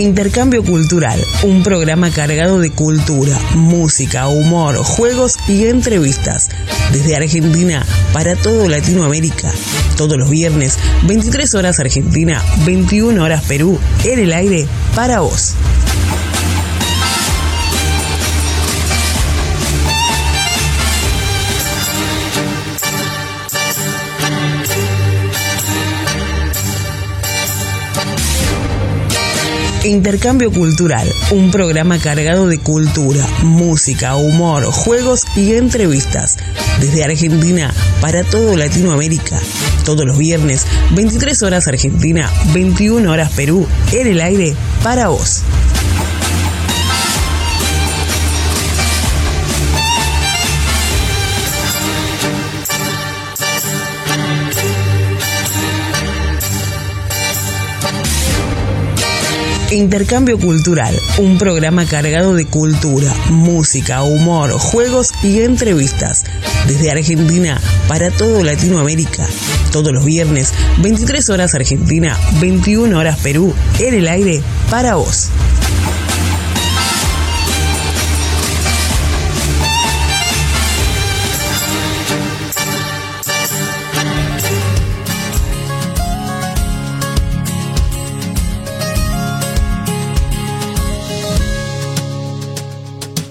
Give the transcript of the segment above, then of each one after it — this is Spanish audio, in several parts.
Intercambio Cultural, un programa cargado de cultura, música, humor, juegos y entrevistas. Desde Argentina para todo Latinoamérica. Todos los viernes, 23 horas Argentina, 21 horas Perú, en el aire para vos. Intercambio Cultural, un programa cargado de cultura, música, humor, juegos y entrevistas. Desde Argentina para todo Latinoamérica. Todos los viernes, 23 horas Argentina, 21 horas Perú, en el aire para vos. Intercambio Cultural, un programa cargado de cultura, música, humor, juegos y entrevistas. Desde Argentina para todo Latinoamérica. Todos los viernes, 23 horas Argentina, 21 horas Perú, en el aire para vos.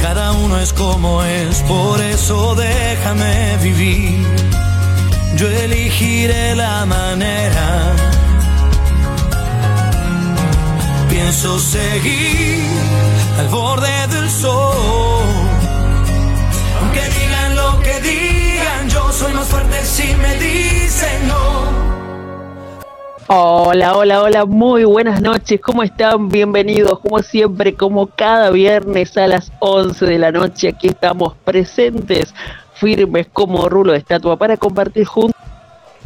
cada uno es como es, por eso déjame vivir. Yo elegiré la manera. Pienso seguir al borde del sol. Aunque digan lo que digan, yo soy más fuerte si me dicen no. Hola, hola, hola, muy buenas noches, ¿cómo están? Bienvenidos, como siempre, como cada viernes a las 11 de la noche, aquí estamos presentes, firmes como rulo de estatua, para compartir juntos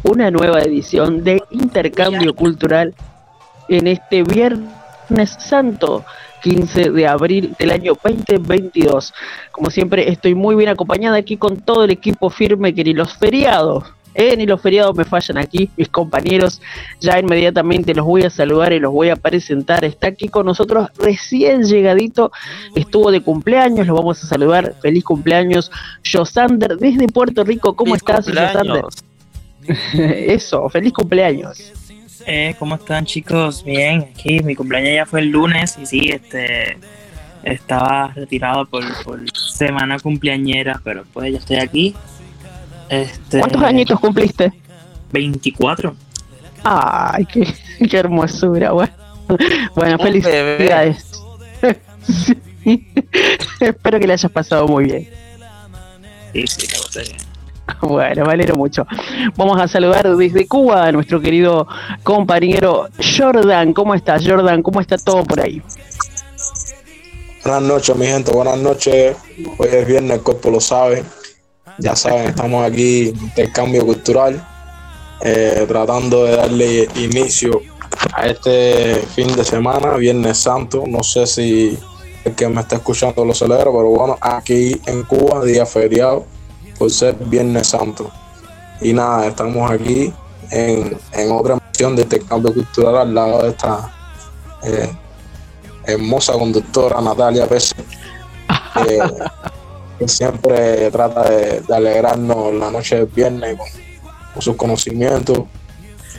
una nueva edición de Intercambio Cultural en este Viernes Santo. 15 de abril del año 2022. Como siempre, estoy muy bien acompañada aquí con todo el equipo firme que ni los feriados eh, ni los feriados me fallan aquí, mis compañeros. Ya inmediatamente los voy a saludar y los voy a presentar. Está aquí con nosotros recién llegadito, estuvo de cumpleaños, lo vamos a saludar. Feliz cumpleaños, Josander, desde Puerto Rico. ¿Cómo estás, Josander? Eso, feliz cumpleaños. Eh, ¿Cómo están chicos? Bien, aquí mi cumpleaños ya fue el lunes y sí, este estaba retirado por, por semana cumpleañera, pero pues ya estoy aquí este, ¿Cuántos añitos cumpliste? 24. Ay, qué, hermosura, bueno. Bueno, felicidades. Espero que le hayas pasado muy bien. Sí, sí, me bien. Bueno, valero mucho. Vamos a saludar desde Cuba a nuestro querido compañero Jordan. ¿Cómo estás, Jordan? ¿Cómo está todo por ahí? Buenas noches, mi gente. Buenas noches. Hoy es viernes, el cuerpo lo sabe. Ya saben, estamos aquí, intercambio cultural, eh, tratando de darle inicio a este fin de semana, Viernes Santo. No sé si el que me está escuchando lo celebra, pero bueno, aquí en Cuba, día feriado, por ser Viernes Santo. Y nada, estamos aquí en, otra misión de intercambio cultural al lado de esta eh, hermosa conductora Natalia Pérez, siempre trata de, alegrarnos la noche del viernes con, sus conocimientos.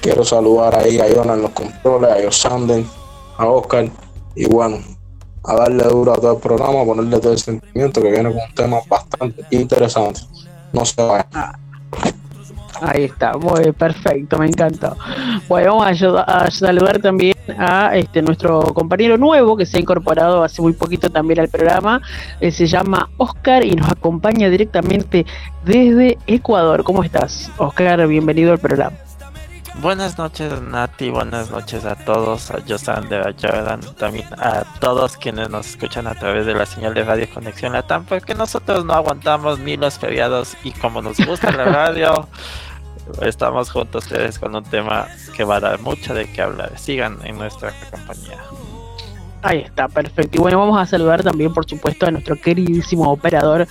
Quiero saludar ahí a Iona en los controles, a Yosanden, a Oscar y bueno, a darle duro a todo el programa, a ponerle todo el sentimiento que viene con un tema bastante interesante. No se vaya. Ahí está, muy perfecto, me encantó. Bueno, vamos a, saludar también a este nuestro compañero nuevo que se ha incorporado hace muy poquito también al programa. Eh, se llama Oscar y nos acompaña directamente desde Ecuador. ¿Cómo estás, Oscar? Bienvenido al programa. Buenas noches Nati, buenas noches a todos, a Josander, a Jordan, también a todos quienes nos escuchan a través de la señal de Radio Conexión Latam, porque nosotros no aguantamos ni los feriados y como nos gusta la radio, estamos juntos ustedes con un tema que va a dar mucho de qué hablar. Sigan en nuestra compañía. Ahí está, perfecto. Y bueno, vamos a saludar también, por supuesto, a nuestro queridísimo operador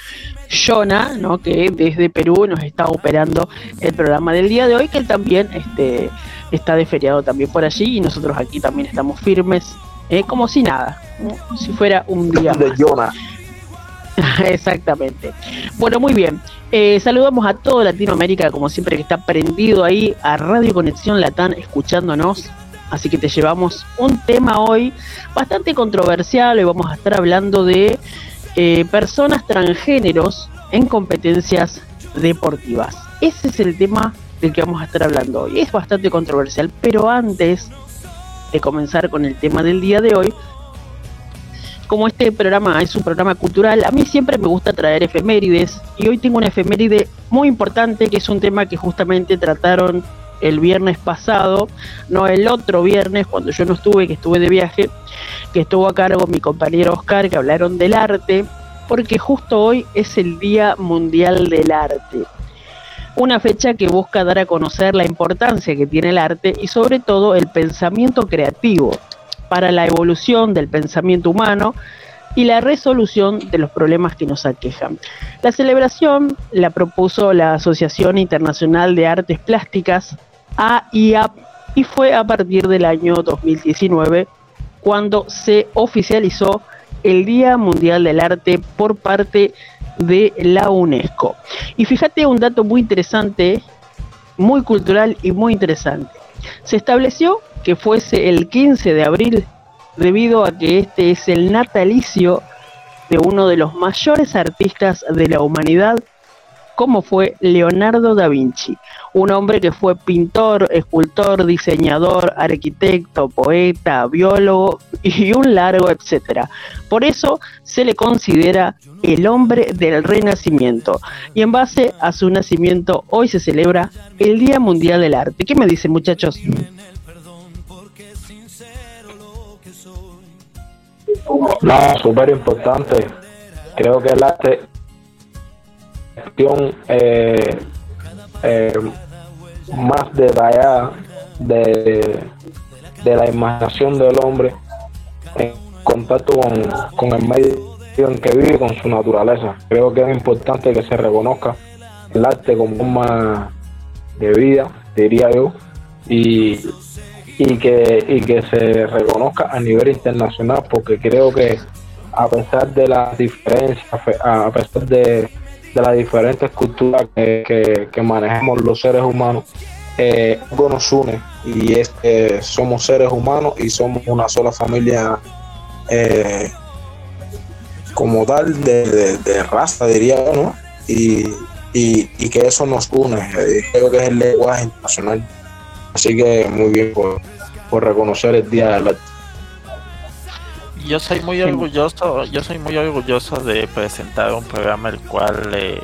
Jonah, ¿no? que desde Perú nos está operando el programa del día de hoy, que él también este, está de feriado también por allí y nosotros aquí también estamos firmes, eh, como si nada, si fuera un día. De Jonah. Exactamente. Bueno, muy bien. Eh, saludamos a toda Latinoamérica, como siempre, que está prendido ahí a Radio Conexión Latán, escuchándonos Así que te llevamos un tema hoy bastante controversial. y vamos a estar hablando de eh, personas transgéneros en competencias deportivas. Ese es el tema del que vamos a estar hablando hoy. Es bastante controversial, pero antes de comenzar con el tema del día de hoy, como este programa es un programa cultural, a mí siempre me gusta traer efemérides y hoy tengo una efeméride muy importante que es un tema que justamente trataron el viernes pasado, no el otro viernes cuando yo no estuve, que estuve de viaje, que estuvo a cargo mi compañero Oscar, que hablaron del arte, porque justo hoy es el Día Mundial del Arte. Una fecha que busca dar a conocer la importancia que tiene el arte y sobre todo el pensamiento creativo para la evolución del pensamiento humano y la resolución de los problemas que nos aquejan. La celebración la propuso la Asociación Internacional de Artes Plásticas AIAP y fue a partir del año 2019 cuando se oficializó el Día Mundial del Arte por parte de la UNESCO. Y fíjate un dato muy interesante, muy cultural y muy interesante. Se estableció que fuese el 15 de abril debido a que este es el natalicio de uno de los mayores artistas de la humanidad como fue Leonardo da Vinci, un hombre que fue pintor, escultor, diseñador, arquitecto, poeta, biólogo y un largo etcétera. Por eso se le considera el hombre del renacimiento y en base a su nacimiento hoy se celebra el Día Mundial del Arte. ¿Qué me dicen muchachos? No, súper importante. Creo que el arte eh, eh, más detallada de, de la imaginación del hombre en contacto con, el medio en que vive, con su naturaleza. Creo que es importante que se reconozca el arte como forma de vida, diría yo, y, y, que, y que se reconozca a nivel internacional, porque creo que a pesar de las diferencias, a pesar de, de las diferentes culturas que, que, manejamos los seres humanos, eh, algo nos une y es que somos seres humanos y somos una sola familia eh, como tal de, raza, diría yo, Y, y, que eso nos une, eh, creo que es el lenguaje internacional. Así que muy bien por, por reconocer el Día del Arte yo soy muy orgulloso, yo soy muy orgulloso de presentar un programa el cual eh,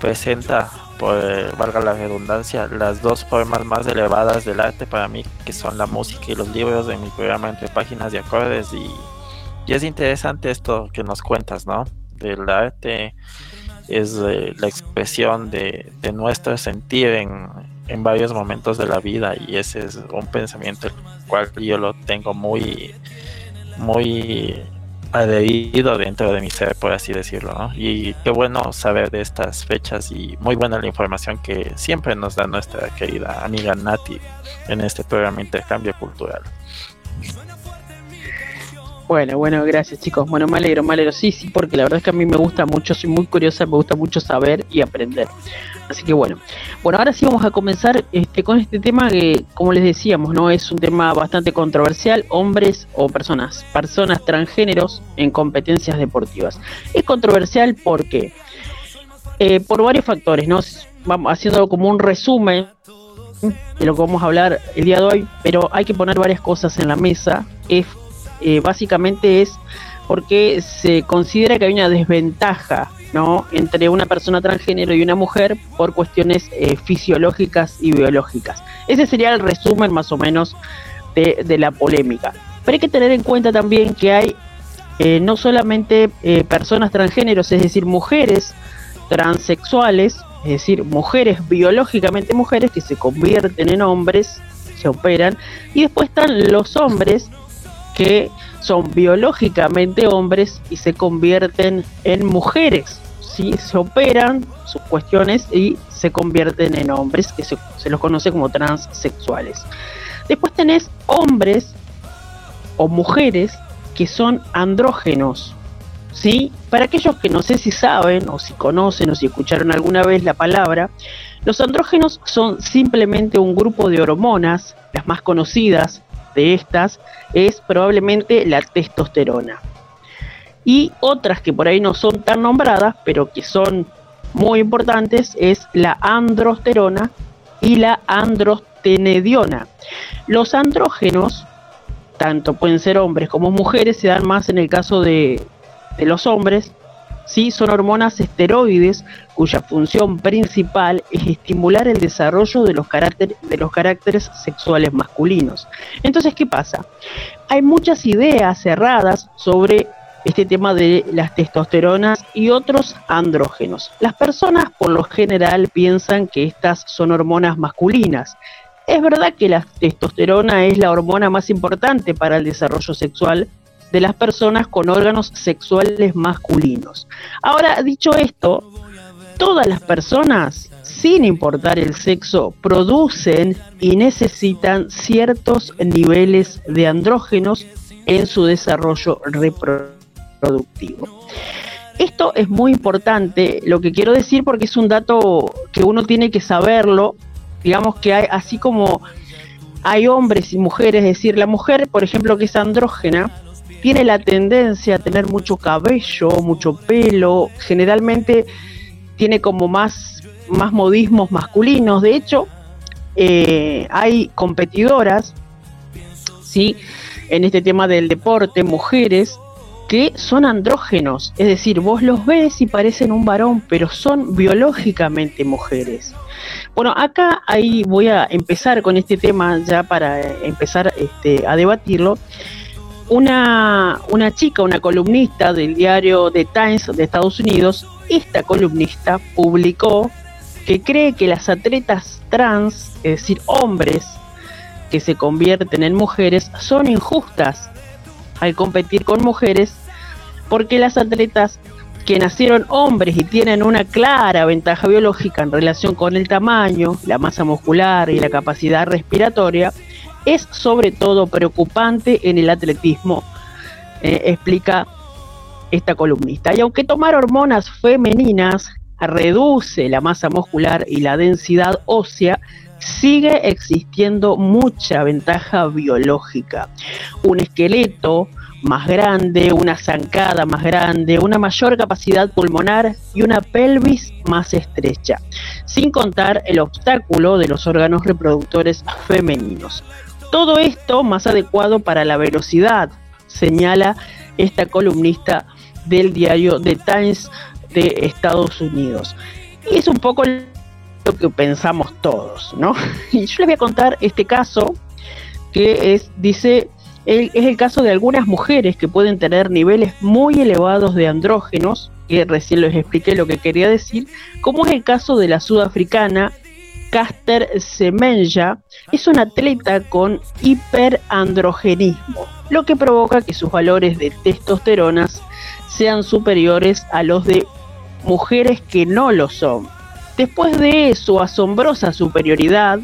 presenta, por valga la redundancia, las dos formas más elevadas del arte para mí, que son la música y los libros de mi programa entre páginas de acordes y, es interesante esto que nos cuentas, ¿no? Del arte es eh, la expresión de, nuestro sentir en, en varios momentos de la vida y ese es un pensamiento el cual yo lo tengo muy muy adherido dentro de mi ser, por así decirlo. Y qué bueno saber de estas fechas y muy buena la información que siempre nos da nuestra querida amiga Nati en este programa Intercambio Cultural. Bueno, bueno, gracias chicos. Bueno, me alegro, me alegro. Sí, sí, porque la verdad es que a mí me gusta mucho, soy muy curiosa, me gusta mucho saber y aprender. Así que bueno. Bueno, ahora sí vamos a comenzar este, con este tema que, como les decíamos, no es un tema bastante controversial, hombres o personas, personas transgéneros en competencias deportivas. Es controversial porque eh, por varios factores, ¿no? Vamos haciendo como un resumen de lo que vamos a hablar el día de hoy, pero hay que poner varias cosas en la mesa. Es eh, básicamente es porque se considera que hay una desventaja ¿no? entre una persona transgénero y una mujer por cuestiones eh, fisiológicas y biológicas. Ese sería el resumen más o menos de, la polémica. Pero hay que tener en cuenta también que hay eh, no solamente personas transgéneros, es decir, mujeres transexuales, es decir, mujeres biológicamente mujeres que se convierten en hombres, se operan, y después están los hombres que son biológicamente hombres y se convierten en mujeres. ¿Sí? Se operan sus cuestiones y se convierten en hombres, que se, los conoce como transexuales. Después tenés hombres o mujeres que son andrógenos. ¿sí? Para aquellos que no sé si saben o si conocen o si escucharon alguna vez la palabra, los andrógenos son simplemente un grupo de hormonas, las más conocidas, de estas es probablemente la testosterona. Y otras que por ahí no son tan nombradas, pero que son muy importantes, es la androsterona y la androstenediona. Los andrógenos, tanto pueden ser hombres como mujeres, se dan más en el caso de, de los hombres, ¿sí? son hormonas esteroides cuya función principal es estimular el desarrollo de los, de los caracteres sexuales masculinos. Entonces, ¿qué pasa? Hay muchas ideas cerradas sobre este tema de las testosteronas y otros andrógenos. Las personas por lo general piensan que estas son hormonas masculinas. Es verdad que la testosterona es la hormona más importante para el desarrollo sexual, de las personas con órganos sexuales masculinos. Ahora, dicho esto, todas las personas, sin importar el sexo, producen y necesitan ciertos niveles de andrógenos en su desarrollo reproductivo. Esto es muy importante, lo que quiero decir porque es un dato que uno tiene que saberlo, digamos que hay así como hay hombres y mujeres, es decir, la mujer, por ejemplo, que es andrógena, tiene la tendencia a tener mucho cabello, mucho pelo, generalmente tiene como más, más modismos masculinos. De hecho, eh, hay competidoras, ¿sí? En este tema del deporte, mujeres que son andrógenos, es decir, vos los ves y parecen un varón, pero son biológicamente mujeres. Bueno, acá ahí voy a empezar con este tema ya para empezar este, a debatirlo una, una chica, una columnista del diario The Times de Estados Unidos, esta columnista publicó que cree que las atletas trans, es decir, hombres que se convierten en mujeres, son injustas al competir con mujeres porque las atletas que nacieron hombres y tienen una clara ventaja biológica en relación con el tamaño, la masa muscular y la capacidad respiratoria, es sobre todo preocupante en el atletismo, eh, explica esta columnista. Y aunque tomar hormonas femeninas reduce la masa muscular y la densidad ósea, sigue existiendo mucha ventaja biológica. Un esqueleto más grande, una zancada más grande, una mayor capacidad pulmonar y una pelvis más estrecha, sin contar el obstáculo de los órganos reproductores femeninos. Todo esto más adecuado para la velocidad, señala esta columnista del diario The Times de Estados Unidos. Y es un poco lo que pensamos todos, ¿no? Y yo les voy a contar este caso que es, dice, es el caso de algunas mujeres que pueden tener niveles muy elevados de andrógenos, que recién les expliqué lo que quería decir, como es el caso de la sudafricana Caster Semenya es un atleta con hiperandrogenismo, lo que provoca que sus valores de testosteronas sean superiores a los de mujeres que no lo son. Después de su asombrosa superioridad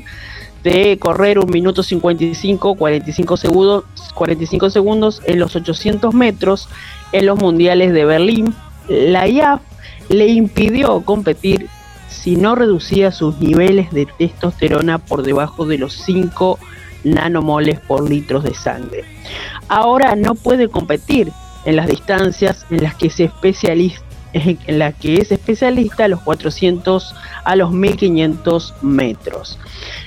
de correr un minuto 55, 45 segundos, 45 segundos en los 800 metros en los mundiales de Berlín, la IAF le impidió competir si no reducía sus niveles de testosterona por debajo de los 5 nanomoles por litros de sangre. Ahora no puede competir en las distancias en las que se en que es especialista a los 400 a los 1500 metros.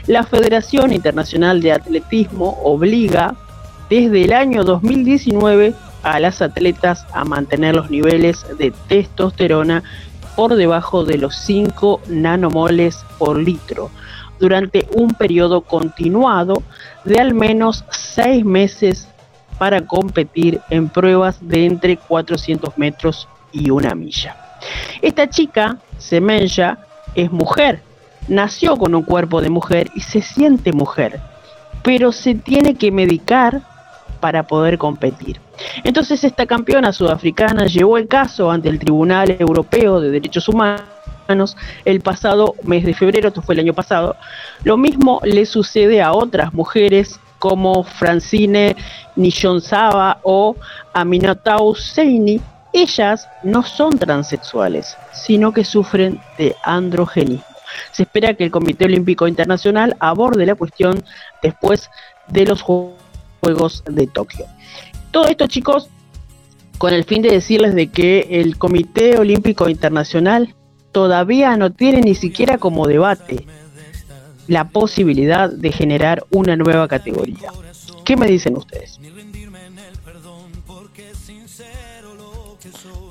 La Federación Internacional de Atletismo obliga desde el año 2019 a las atletas a mantener los niveles de testosterona por debajo de los 5 nanomoles por litro durante un periodo continuado de al menos 6 meses para competir en pruebas de entre 400 metros y una milla. Esta chica, Semenya, es mujer, nació con un cuerpo de mujer y se siente mujer, pero se tiene que medicar para poder competir. Entonces esta campeona sudafricana llevó el caso ante el Tribunal Europeo de Derechos Humanos el pasado mes de febrero, esto fue el año pasado. Lo mismo le sucede a otras mujeres como Francine Nishonsaba o Aminatau Seini. Ellas no son transexuales, sino que sufren de androgenismo. Se espera que el Comité Olímpico Internacional aborde la cuestión después de los Juegos de Tokio. Todo esto, chicos, con el fin de decirles de que el Comité Olímpico Internacional todavía no tiene ni siquiera como debate la posibilidad de generar una nueva categoría. ¿Qué me dicen ustedes?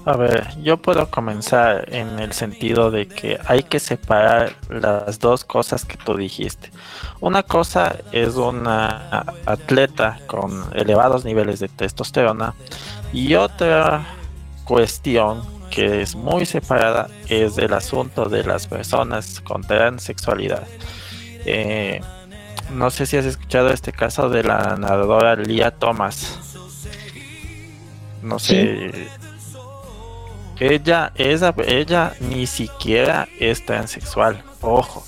A ver, yo puedo comenzar en el sentido de que hay que separar las dos cosas que tú dijiste. Una cosa es una atleta con elevados niveles de testosterona y otra cuestión que es muy separada es el asunto de las personas con transexualidad. Eh, no sé si has escuchado este caso de la nadadora Lia Thomas. No sé. Ella, esa, ella ni siquiera es transexual. Ojo,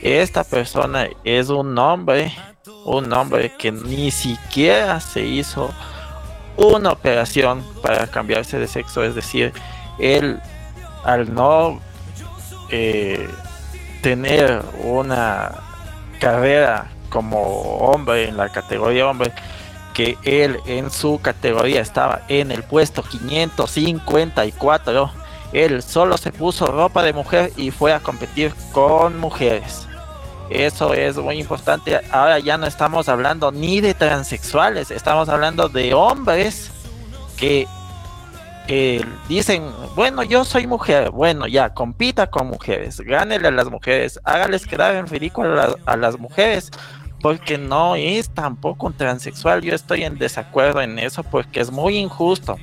esta persona es un hombre, un hombre que ni siquiera se hizo una operación para cambiarse de sexo. Es decir, él al no eh, tener una carrera como hombre en la categoría hombre, que él en su categoría estaba en el puesto 554. Él solo se puso ropa de mujer y fue a competir con mujeres. Eso es muy importante. Ahora ya no estamos hablando ni de transexuales, estamos hablando de hombres que dicen, bueno, yo soy mujer, bueno, ya, compita con mujeres, gánele a las mujeres, hágales quedar en ridículo a las mujeres porque no es tampoco un transexual. Yo estoy en desacuerdo en eso porque es muy injusto.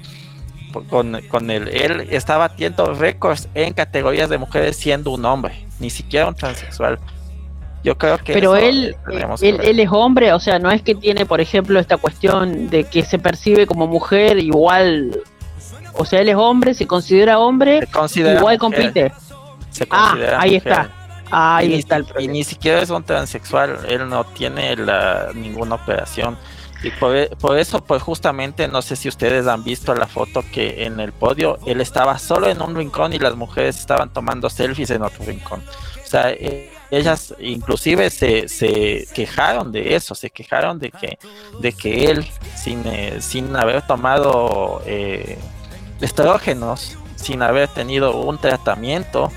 Con, con él, él está batiendo récords en categorías de mujeres siendo un hombre, ni siquiera un transexual. Yo creo que. Pero él, él, él, es hombre, o sea, no es que tiene, por ejemplo, esta cuestión de que se percibe como mujer igual. O sea, él es hombre, se considera hombre, igual compite. ah, ahí está. Ahí está el Y ni siquiera es un transexual, él no tiene la, ninguna operación. Y por, e, por, eso, pues justamente, no sé si ustedes han visto la foto que en el podio él estaba solo en un rincón y las mujeres estaban tomando selfies en otro rincón. O sea, e, ellas inclusive se, se quejaron de eso, se quejaron de que, de que él, sin, eh, sin haber tomado eh, estrógenos, sin haber tenido un tratamiento,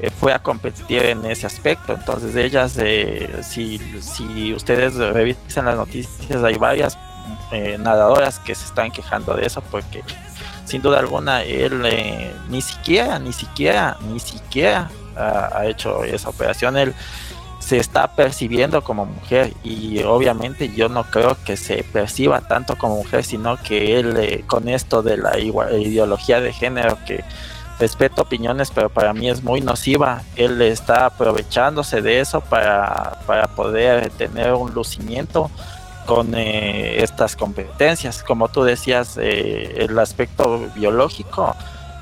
eh, fue a competir en ese aspecto. Entonces ellas, eh, si, si ustedes revisan las noticias, hay varias eh, nadadoras que se están quejando de eso porque sin duda alguna él ni siquiera, ni siquiera, ni siquiera ha, hecho esa operación. Él se está percibiendo como mujer y obviamente yo no creo que se perciba tanto como mujer, sino que él con esto de la ideología de género que respeto opiniones, pero para mí es muy nociva. Él está aprovechándose de eso para, para poder tener un lucimiento con eh, estas competencias. Como tú decías, eh, el aspecto biológico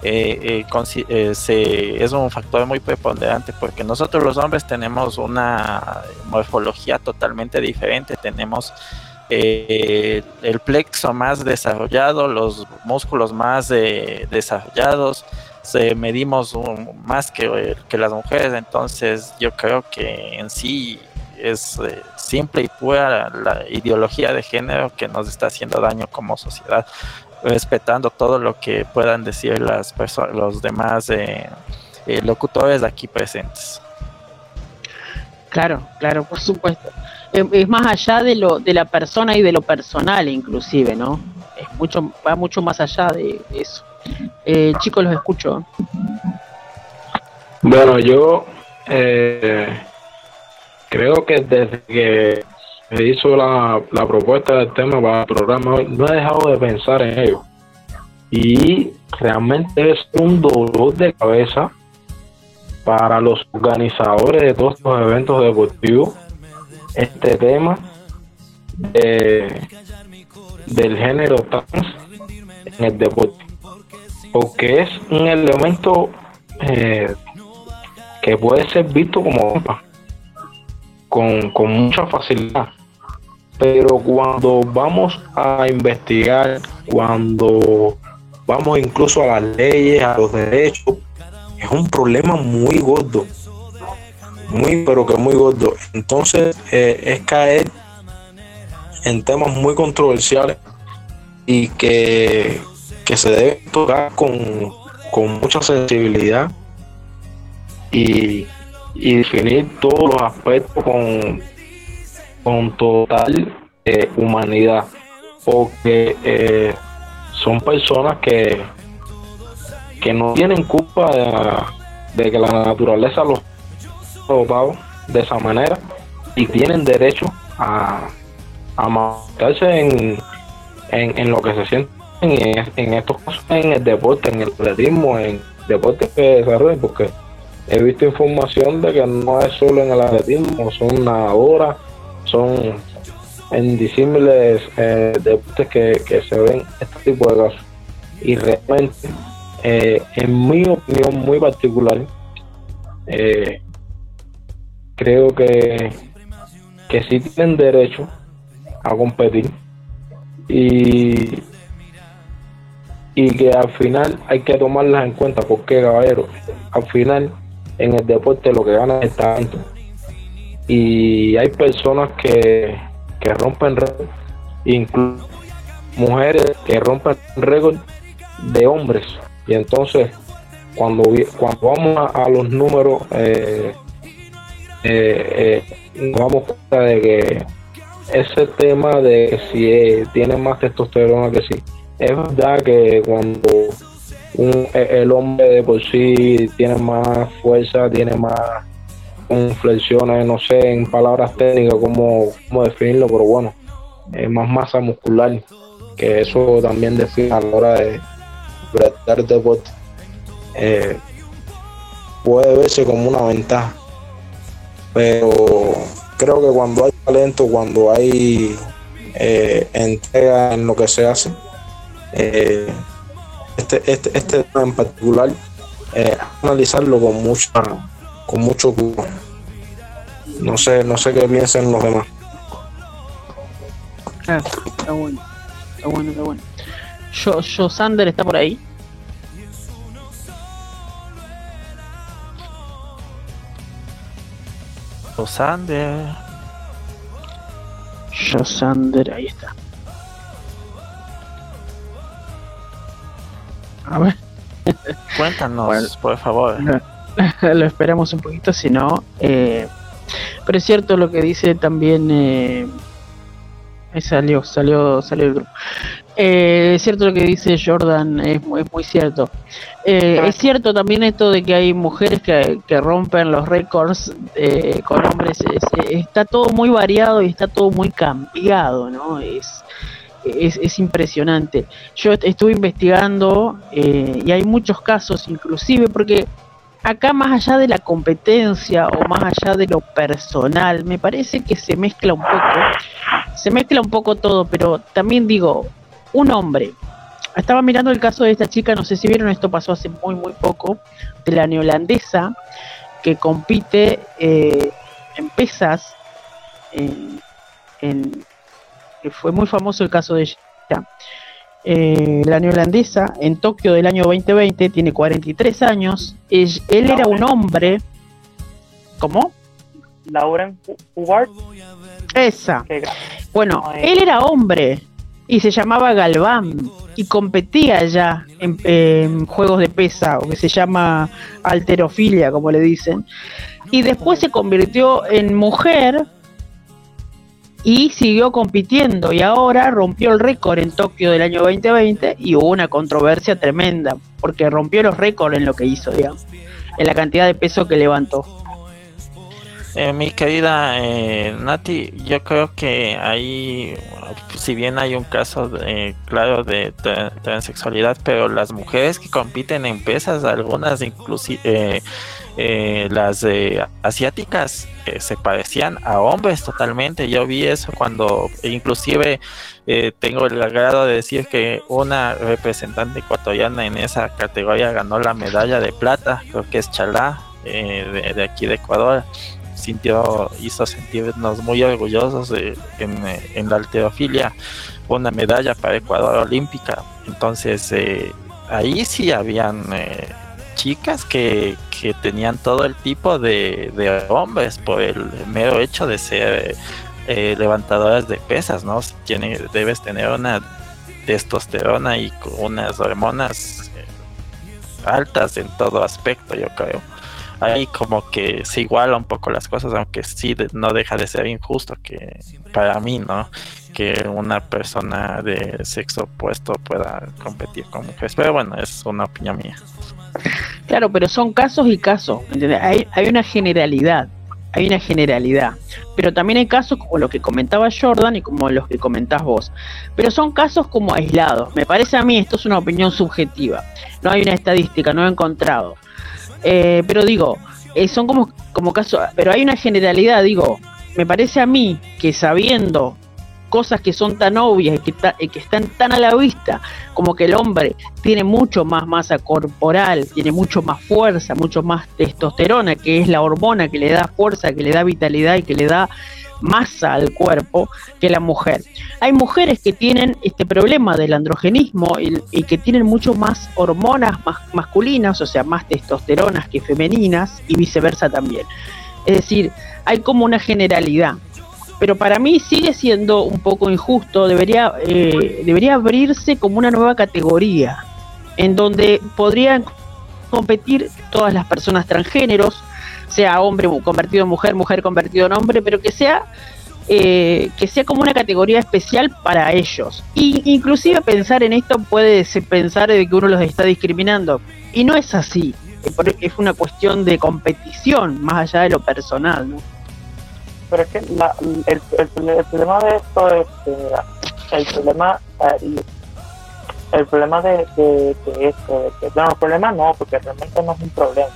eh, es un factor muy preponderante porque nosotros los hombres tenemos una morfología totalmente diferente. Tenemos el plexo más desarrollado, los músculos más desarrollados, medimos más que, que, las mujeres, entonces yo creo que en sí es eh, simple y pura la ideología de género que nos está haciendo daño como sociedad, respetando todo lo que puedan decir las personas, los demás eh, eh, locutores aquí presentes. Claro, claro, por supuesto. Es más allá de lo de la persona y de lo personal, inclusive, ¿no? Es mucho, va mucho más allá de eso. Eh, chicos, los escucho. Bueno, yo eh, creo que desde que me hizo la, propuesta del tema para el programa, no he dejado de pensar en ello. Y realmente es un dolor de cabeza para los organizadores de todos estos eventos deportivos este tema del género trans en el deporte porque es un elemento eh, que puede ser visto como con, con mucha facilidad. Pero cuando vamos a investigar, cuando vamos incluso a las leyes, a los derechos, es un problema muy gordo. Muy, pero que muy gordo. Entonces eh, es caer en temas muy controversiales y que que se debe tocar con, mucha sensibilidad y, definir todos los aspectos con, con total eh, humanidad, porque eh, son personas que, que no tienen culpa de, que la naturaleza los ha dotado de esa manera y tienen derecho a, a matarse en, en, en lo que se siente en, estos casos, en el deporte, en el atletismo, en deportes que desarrollan, porque he visto información de que no es solo en el atletismo, son nadadoras, son en disímiles eh, deportes que, se ven este tipo de casos. Y realmente, eh, en mi opinión muy particular, eh, creo que, que sí tienen derecho a competir y y que al final hay que tomarlas en cuenta porque caballero al final en el deporte lo que gana es talento. Y hay personas que, que rompen récord incluso mujeres que rompen récord de hombres. Y entonces cuando cuando vamos a, los números eh, eh, eh, vamos cuenta de que ese tema de si tiene más testosterona que sí es verdad que cuando e, el hombre de por sí tiene más fuerza, tiene más flexiones, no sé en palabras técnicas cómo, cómo definirlo, pero bueno, es más masa muscular, que eso también define a la hora de practicar deporte. Eh, puede verse como una ventaja, pero creo que cuando hay talento, cuando hay eh, entrega en lo que se hace, eh, este, este, este tema en particular, eh, analizarlo con mucha, con mucho cuidado. No sé, no sé qué piensan los demás. Ah, está bueno, está bueno, está bueno. Yo, yo Sander está por ahí. Sander. Yo Sander, ahí está. A ver. Cuéntanos, por favor. Lo esperamos un poquito, si no. Eh, pero es cierto lo que dice también. Eh, salió, salió, salió el grupo. Eh, es cierto lo que dice Jordan, es muy, muy cierto. Eh, es cierto también esto de que hay mujeres que, que rompen los récords con hombres. está todo muy variado y está todo muy cambiado, ¿no? Es es, impresionante. Yo estuve investigando eh, y hay muchos casos, inclusive porque acá más allá de la competencia o más allá de lo personal, me parece que se mezcla un poco, se mezcla un poco todo, pero también digo, un hombre, estaba mirando el caso de esta chica, no sé si vieron, esto pasó hace muy, muy poco, de la neolandesa, que compite eh, en pesas, en, que fue muy famoso el caso de ella. Eh, la neolandesa en Tokio del año 2020 tiene 43 años. Él, era un hombre. ¿Cómo? Lauren Hubbard. Esa. Bueno, él era hombre y se llamaba Galván y competía ya en, juegos de pesa o que se llama alterofilia, como le dicen. Y después se convirtió en mujer y siguió compitiendo y ahora rompió el récord en Tokio del año 2020 y hubo una controversia tremenda porque rompió los récords en lo que hizo, digamos, en la cantidad de peso que levantó. Eh, mi querida eh, Nati, yo creo que ahí, si bien hay un caso claro de transexualidad, pero las mujeres que compiten en pesas, algunas inclusive eh, las asiáticas se parecían a hombres totalmente. Yo vi eso cuando inclusive tengo el agrado de decir que una representante ecuatoriana en esa categoría ganó la medalla de plata, creo que es Chalá, de, aquí de Ecuador sintió, hizo sentirnos muy orgullosos en, la alterofilia, una medalla para Ecuador olímpica. Entonces, eh, ahí sí habían eh, chicas que, tenían todo el tipo de, hombres por el mero hecho de ser eh, levantadoras de pesas, ¿no? Tiene, debes tener una testosterona y unas hormonas altas en todo aspecto, yo creo ahí como que se iguala un poco las cosas, aunque sí no deja de ser injusto que para mí, ¿no? Que una persona de sexo opuesto pueda competir con mujeres. Pero bueno, es una opinión mía. Claro, pero son casos y casos. Hay, hay una generalidad. Hay una generalidad. Pero también hay casos como los que comentaba Jordan y como los que comentás vos. Pero son casos como aislados. Me parece a mí, esto es una opinión subjetiva. No hay una estadística, no he encontrado eh, pero digo, eh, son como, como casos, pero hay una generalidad, digo, me parece a mí que sabiendo cosas que son tan obvias y que, y que, están tan a la vista, como que el hombre tiene mucho más masa corporal, tiene mucho más fuerza, mucho más testosterona, que es la hormona que le da fuerza, que le da vitalidad y que le da masa al cuerpo que la mujer. Hay mujeres que tienen este problema del androgenismo y, que tienen mucho más hormonas más masculinas, o sea, más testosteronas que femeninas y viceversa también. Es decir, hay como una generalidad. Pero para mí sigue siendo un poco injusto, debería, eh, debería abrirse como una nueva categoría, en donde podrían competir todas las personas transgéneros, sea hombre convertido en mujer, mujer convertido en hombre, pero que sea eh, que sea como una categoría especial para ellos. Y inclusive pensar en esto puede pensar de que uno los está discriminando. Y no es así. Es una cuestión de competición, más allá de lo personal. ¿no? Pero es que el, problema de esto es que el problema eh, el problema de, de, esto, bueno, el problema no, porque realmente no es un problema,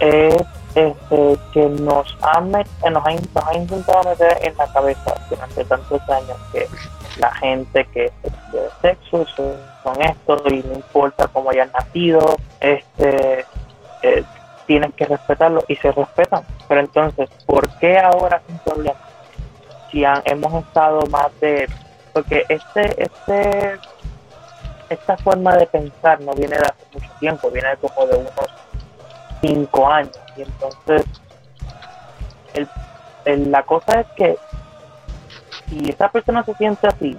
es este, que nos ha, nos, ha, intentado meter en la cabeza durante tantos años que la gente que es de sexo son, estos y no importa cómo hayan nacido, este, eh, tienen que respetarlo y se respetan. Pero entonces, ¿por qué ahora es un problema? Si hemos estado más de... Porque este, este, esta forma de pensar no viene de hace mucho tiempo, viene como de unos cinco años. Y entonces, el, la cosa es que si esa persona se siente así,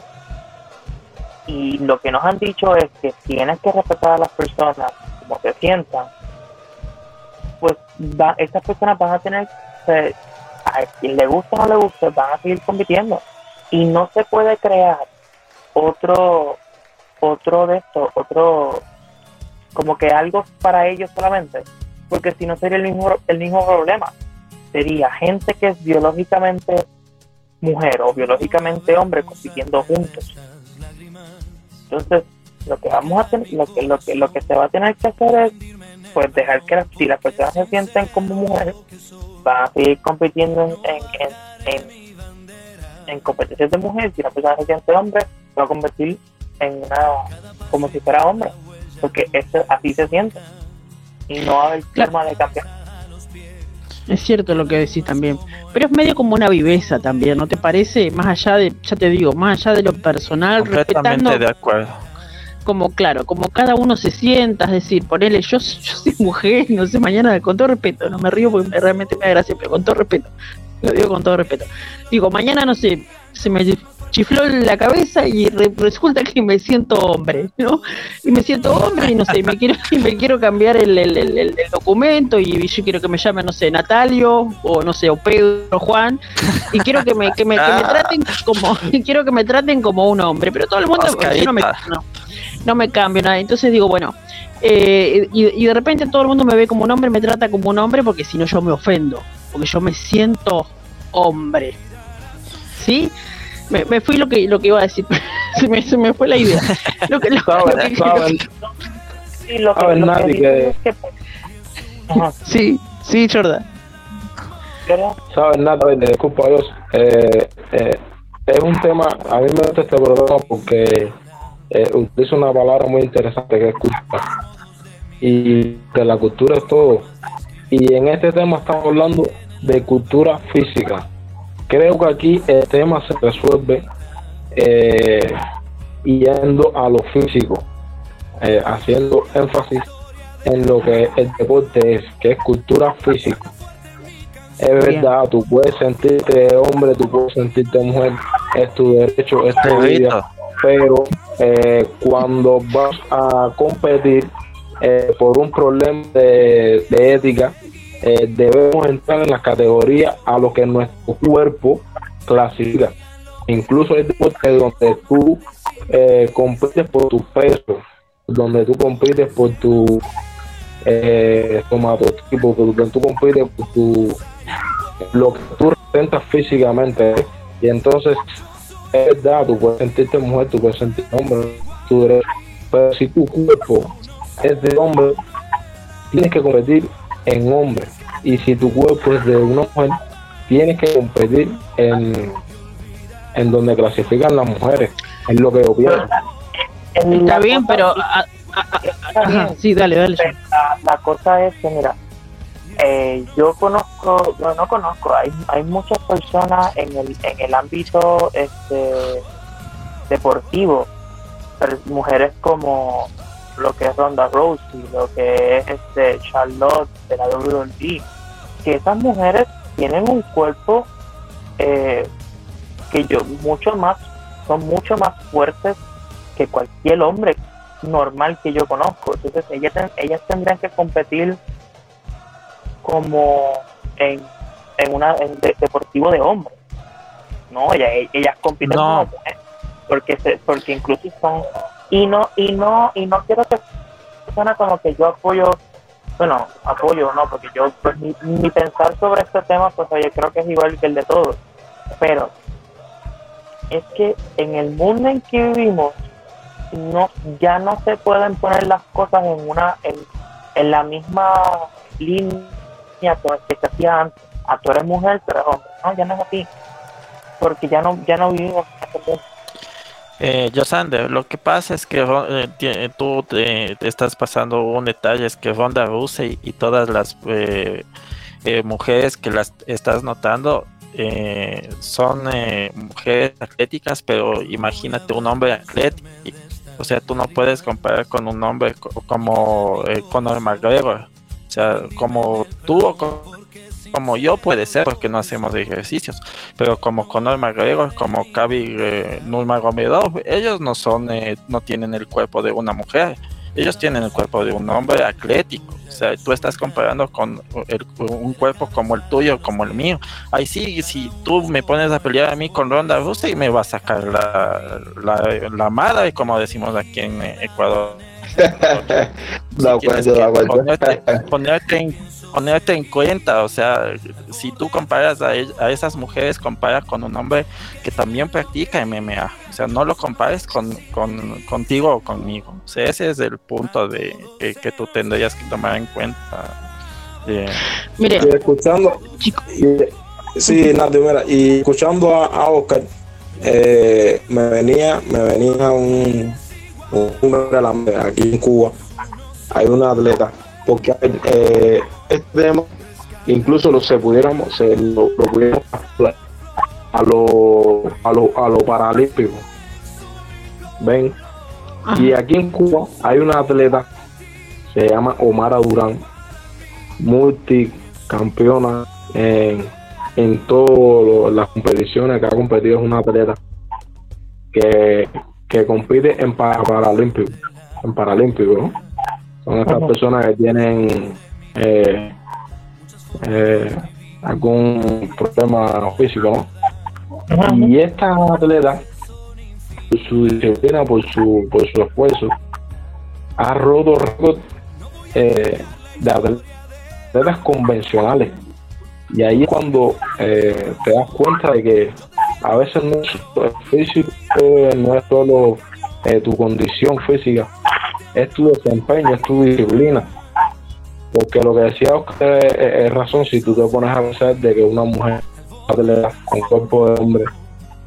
y lo que nos han dicho es que tienes que respetar a las personas como se sientan, pues va, estas personas van a tener, a quien le guste o no le guste, van a seguir compitiendo. Y no se puede crear otro, otro de esto, otro, como que algo para ellos solamente, porque si no sería el mismo, el mismo problema. Sería gente que es biológicamente mujer o biológicamente hombre compitiendo juntos. Entonces, lo que vamos a tener, lo que, lo que, lo que se va a tener que hacer es pues dejar que si las personas se sienten como mujeres, van a seguir compitiendo en, en, en, en, competencias de mujeres, si la persona se siente hombre, va a convertir en una como si fuera hombre, porque eso, así se siente. Y no hay forma de cambiar. Es cierto lo que decís también, pero es medio como una viveza también, ¿no te parece? Más allá de, ya te digo, más allá de lo personal, respetando de acuerdo como claro, como cada uno se sienta, es decir, ponele, yo, yo soy mujer, no sé, mañana, con todo respeto, no me río porque realmente me da gracia, pero con todo respeto, lo digo con todo respeto. Digo, mañana, no sé, se me chifló la cabeza y resulta que me siento hombre, ¿no? Y me siento hombre y no sé, me quiero, me quiero cambiar el, el, documento y yo quiero que me llame, no sé, Natalio o no sé, o Pedro o Juan y quiero que me, que me, que me traten como, quiero que me traten como un hombre, pero todo el mundo, yo no me, no, no me cambio nada. Entonces digo, bueno, eh, y, de repente todo el mundo me ve como un hombre, me trata como un hombre, porque si no yo me ofendo, porque yo me siento hombre. ¿Sí? Me, fui lo que lo que iba a decir, se, me, se me fue la idea. Lo que, lo, Sí, sí, Jordan. Sabes nada, disculpa Dios. Eh, eh, es un tema, a mí me gusta este programa porque eh, utiliza una palabra muy interesante que es cultura. Y que la cultura es todo. Y en este tema estamos hablando de cultura física. Creo que aquí el tema se resuelve eh, yendo a lo físico, eh, haciendo énfasis en lo que el deporte es, que es cultura física. Es verdad, tú puedes sentirte hombre, tú puedes sentirte mujer, es tu derecho, es tu vida pero eh, cuando vas a competir eh, por un problema de, ética, eh, debemos entrar en la categoría a lo que nuestro cuerpo clasifica. Incluso hay deportes donde tú compites por tu peso, donde tú compites por tu eh, somatotipo, donde tú compites por tu lo que tú representas físicamente. Y entonces es verdad, tú puedes sentirte mujer, tú puedes sentirte hombre, tu derecho. Pero si tu cuerpo es de hombre, tienes que competir en hombre. Y si tu cuerpo es de una mujer, tienes que competir en, en donde clasifican las mujeres. Es lo que yo pienso. Está bien, pero. sí, dale, dale. la cosa es que, mira, eh, yo conozco, no, no conozco, hay, hay muchas personas en el, en el ámbito este, deportivo, mujeres como lo que es Ronda Rousey, lo que es este Charlotte de la WWE, que esas mujeres tienen un cuerpo eh, que yo mucho más, son mucho más fuertes que cualquier hombre normal que yo conozco. Entonces ellas, ellas tendrían que competir como en, en una en deportivo de hombres. No, ellas, ellas compiten como porque se, porque incluso son y no y no y no quiero que suena como que yo apoyo bueno apoyo no porque yo pues mi, pensar sobre este tema pues oye creo que es igual que el de todos pero es que en el mundo en que vivimos no ya no se pueden poner las cosas en una en, en la misma línea que se hacía antes. Ah, tú eres mujer, pero hombre. No, ya no es así. Porque ya no, ya no vivimos eh, Yosander, lo que pasa es que eh, tú te, estás pasando un detalle, es que Ronda Rousey y, todas las eh, eh, mujeres que las estás notando son mujeres atléticas, pero imagínate un hombre atlético, o sea, tú no puedes comparar con un hombre como Conor McGregor, o sea, como tú o como, yo puede ser, porque no hacemos ejercicios, pero como Conor McGregor, como Kabi eh, Nurmagomedov, ellos no son, eh, no tienen el cuerpo de una mujer, ellos tienen el cuerpo de un hombre atlético. O sea, tú estás comparando con un cuerpo como el tuyo, como el mío. Ahí sí, si tú me pones a pelear a mí con Ronda Rousey, me va a sacar la, la, la madre, como decimos aquí en Ecuador. no, ponerte, ponerte en cuenta, o sea, si tú comparas a, a, esas mujeres, compara con un hombre que también practica MMA, o sea, no lo compares con, con contigo o conmigo, o sea, ese es el punto de que, tú tendrías que tomar en cuenta. Mire, escuchando, y, sí, mira, y escuchando a, Oscar, eh, me venía, me venía un, un, aquí en Cuba, hay una atleta porque eh, este tema incluso lo se pudiéramos se lo, pudiéramos a lo a lo a lo paralímpico. Ven y aquí en Cuba hay una atleta se llama Omara Durán multicampeona en, en todas las competiciones que ha competido es una atleta que, que compite en paralímpico en paralímpico ¿no? Son estas personas que tienen eh, eh, algún problema físico, ¿no? Y esta atleta, por su disciplina, por su, por su esfuerzo, ha roto récord eh, de atletas convencionales. Y ahí es cuando te das cuenta de que a veces no es físico, no es solo tu condición física, es tu desempeño, es tu disciplina. Porque lo que decía Oscar es, razón si tú te pones a pensar de que una mujer con cuerpo de hombre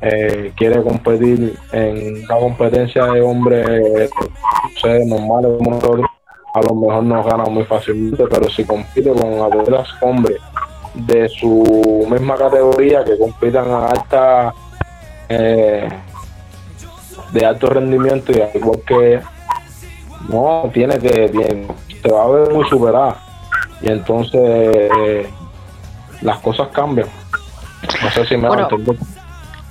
eh, quiere competir en una competencia de hombres eh, normales como nosotros, a lo mejor no gana muy fácilmente, pero si compite con atletas hombres de su misma categoría que compitan a alta eh, de alto rendimiento y al igual que no, tiene que, te va a ver muy superada. Y entonces eh, las cosas cambian. No sé si me bueno,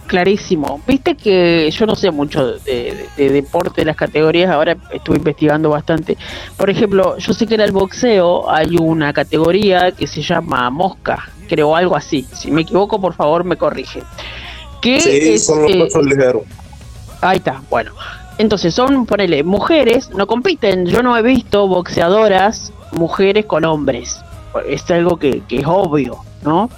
Clarísimo. Viste que yo no sé mucho de, deporte, de las categorías, ahora estuve investigando bastante. Por ejemplo, yo sé que en el boxeo hay una categoría que se llama mosca, creo algo así. Si me equivoco, por favor, me corrige. Que sí, son los eh, ligeros. Ahí está, bueno. Entonces son, ponele, mujeres, no compiten. Yo no he visto boxeadoras mujeres con hombres. Es algo que, es obvio, ¿no?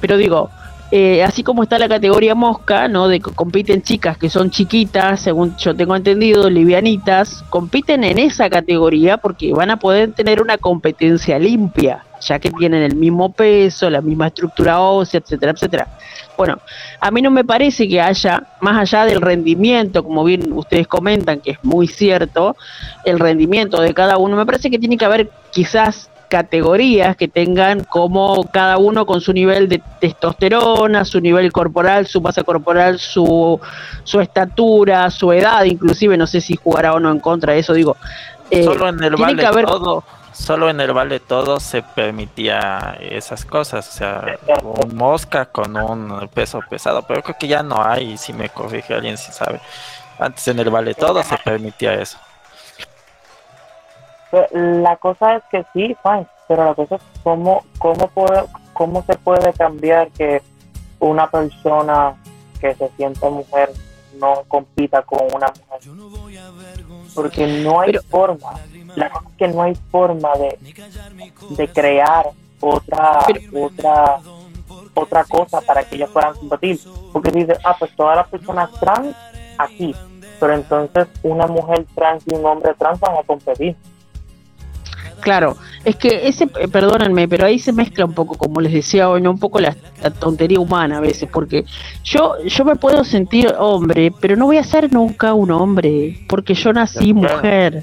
Pero digo, eh, así como está la categoría mosca, ¿no? De que compiten chicas que son chiquitas, según yo tengo entendido, livianitas, compiten en esa categoría porque van a poder tener una competencia limpia, ya que tienen el mismo peso, la misma estructura ósea, etcétera, etcétera. Bueno, a mí no me parece que haya, más allá del rendimiento, como bien ustedes comentan, que es muy cierto, el rendimiento de cada uno, me parece que tiene que haber quizás categorías que tengan como cada uno con su nivel de testosterona, su nivel corporal, su masa corporal, su, su estatura, su edad, inclusive no sé si jugará o no en contra de eso, digo. Eh, Solo en el haber, todo solo en el vale todo se permitía esas cosas, o sea, un mosca con un peso pesado, pero creo que ya no hay, si me corrige alguien si sabe. Antes en el vale todo se permitía eso. La cosa es que sí, fine, pero la cosa es cómo, cómo, puede, cómo se puede cambiar que una persona que se siente mujer no compita con una mujer. Porque no hay forma la cosa es que no hay forma de, de crear otra, otra, otra cosa para que ellos puedan competir. Porque dice, ah, pues todas las personas trans aquí, pero entonces una mujer trans y un hombre trans van a competir. Claro, es que ese, eh, perdónenme, pero ahí se mezcla un poco, como les decía hoy, un poco la, tontería humana a veces, porque yo, yo me puedo sentir hombre, pero no voy a ser nunca un hombre, porque yo nací mujer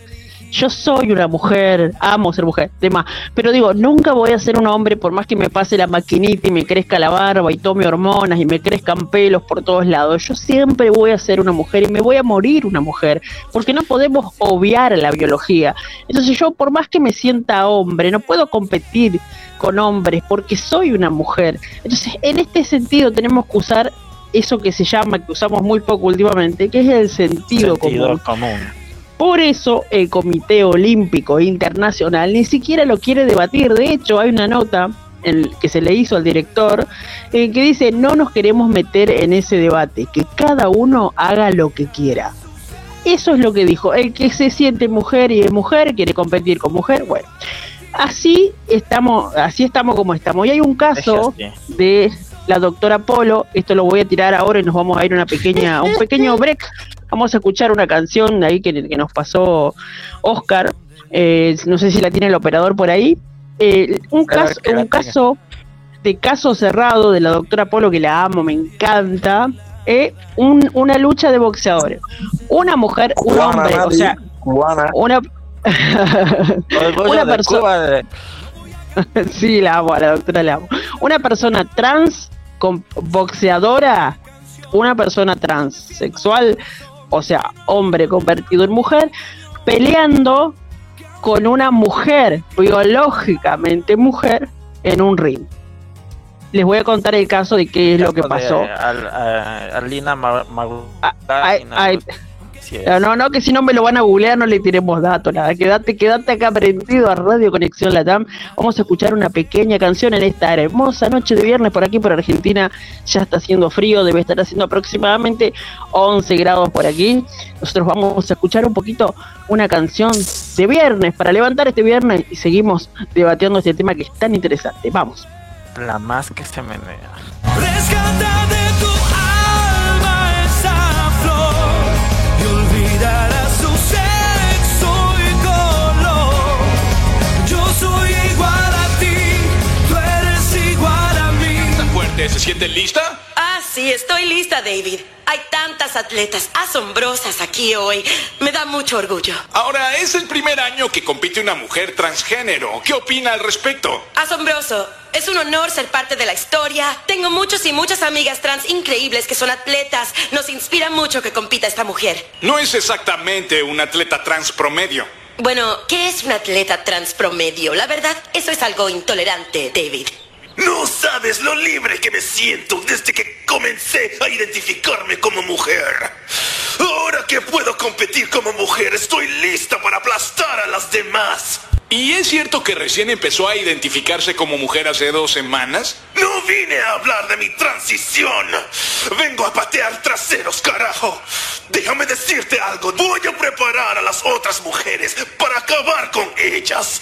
yo soy una mujer, amo ser mujer, demás, pero digo, nunca voy a ser un hombre por más que me pase la maquinita y me crezca la barba y tome hormonas y me crezcan pelos por todos lados, yo siempre voy a ser una mujer y me voy a morir una mujer, porque no podemos obviar la biología. Entonces yo por más que me sienta hombre, no puedo competir con hombres porque soy una mujer. Entonces, en este sentido tenemos que usar eso que se llama, que usamos muy poco últimamente, que es el sentido, común. Por eso el Comité Olímpico Internacional ni siquiera lo quiere debatir. De hecho, hay una nota en, que se le hizo al director eh, que dice no nos queremos meter en ese debate, que cada uno haga lo que quiera. Eso es lo que dijo. El que se siente mujer y es mujer, quiere competir con mujer, bueno. así estamos, así estamos como estamos. Y hay un caso de la doctora Polo, esto lo voy a tirar ahora y nos vamos a ir a una pequeña, un pequeño break. Vamos a escuchar una canción ahí que, que nos pasó Oscar. Eh, no sé si la tiene el operador por ahí. Eh, un caso, un caso de caso cerrado de la doctora Polo que la amo, me encanta. Eh, una lucha de boxeadores. Una mujer, un hombre, o sea, una una persona. sí, la amo, la doctora la amo. Una persona trans con boxeadora, una persona transexual, o sea, hombre convertido en mujer, peleando con una mujer, biológicamente mujer, en un ring. Les voy a contar el caso de qué es lo que pasó. Alina no, no, que si no me lo van a googlear no le tiremos datos, nada. Quédate, quédate acá prendido a Radio Conexión Latam. Vamos a escuchar una pequeña canción en esta hermosa noche de viernes por aquí por Argentina. Ya está haciendo frío, debe estar haciendo aproximadamente 11 grados por aquí. Nosotros vamos a escuchar un poquito una canción de viernes para levantar este viernes y seguimos debatiendo este tema que es tan interesante. Vamos. La más que se menea. ¿Se siente lista? Ah, sí, estoy lista, David. Hay tantas atletas asombrosas aquí hoy. Me da mucho orgullo. Ahora, es el primer año que compite una mujer transgénero. ¿Qué opina al respecto? Asombroso. Es un honor ser parte de la historia. Tengo muchos y muchas amigas trans increíbles que son atletas. Nos inspira mucho que compita esta mujer. No es exactamente un atleta trans promedio. Bueno, ¿qué es un atleta trans promedio? La verdad, eso es algo intolerante, David. No sabes lo libre que me siento desde que comencé a identificarme como mujer. Ahora que puedo competir como mujer, estoy lista para aplastar a las demás. ¿Y es cierto que recién empezó a identificarse como mujer hace dos semanas? No vine a hablar de mi transición. Vengo a patear traseros, carajo. Déjame decirte algo. Voy a preparar a las otras mujeres para acabar con ellas.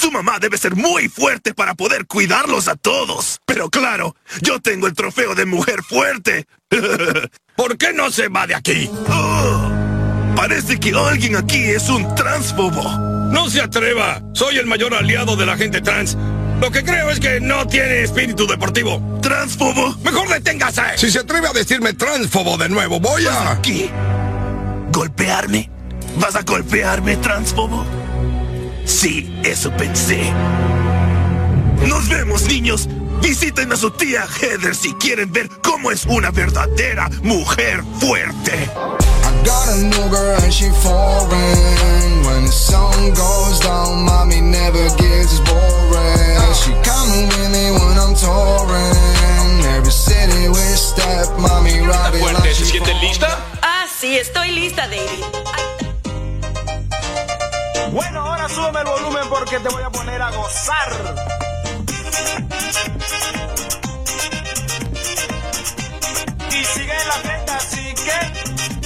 Su mamá debe ser muy fuerte para poder cuidarlos a todos. Pero claro, yo tengo el trofeo de mujer fuerte. ¿Por qué no se va de aquí? Oh, parece que alguien aquí es un transfobo. No se atreva. Soy el mayor aliado de la gente trans. Lo que creo es que no tiene espíritu deportivo. ¿Transfobo? Mejor deténgase. Si se atreve a decirme transfobo de nuevo, voy a... ¿Qué? ¿Golpearme? ¿Vas a golpearme, transfobo? Sí, eso pensé. Nos vemos, niños. Visiten a su tía Heather si quieren ver cómo es una verdadera mujer fuerte. I got a new girl and she foreign. When the sun goes down, mommy never gets boring. She coming with me when I'm touring. Every city we step, mommy riding fuerte, ¿Se siente lista? Ah, sí, estoy lista, David. Bueno, ahora súbeme el volumen porque te voy a poner a gozar. Y sigue la fiesta, así que...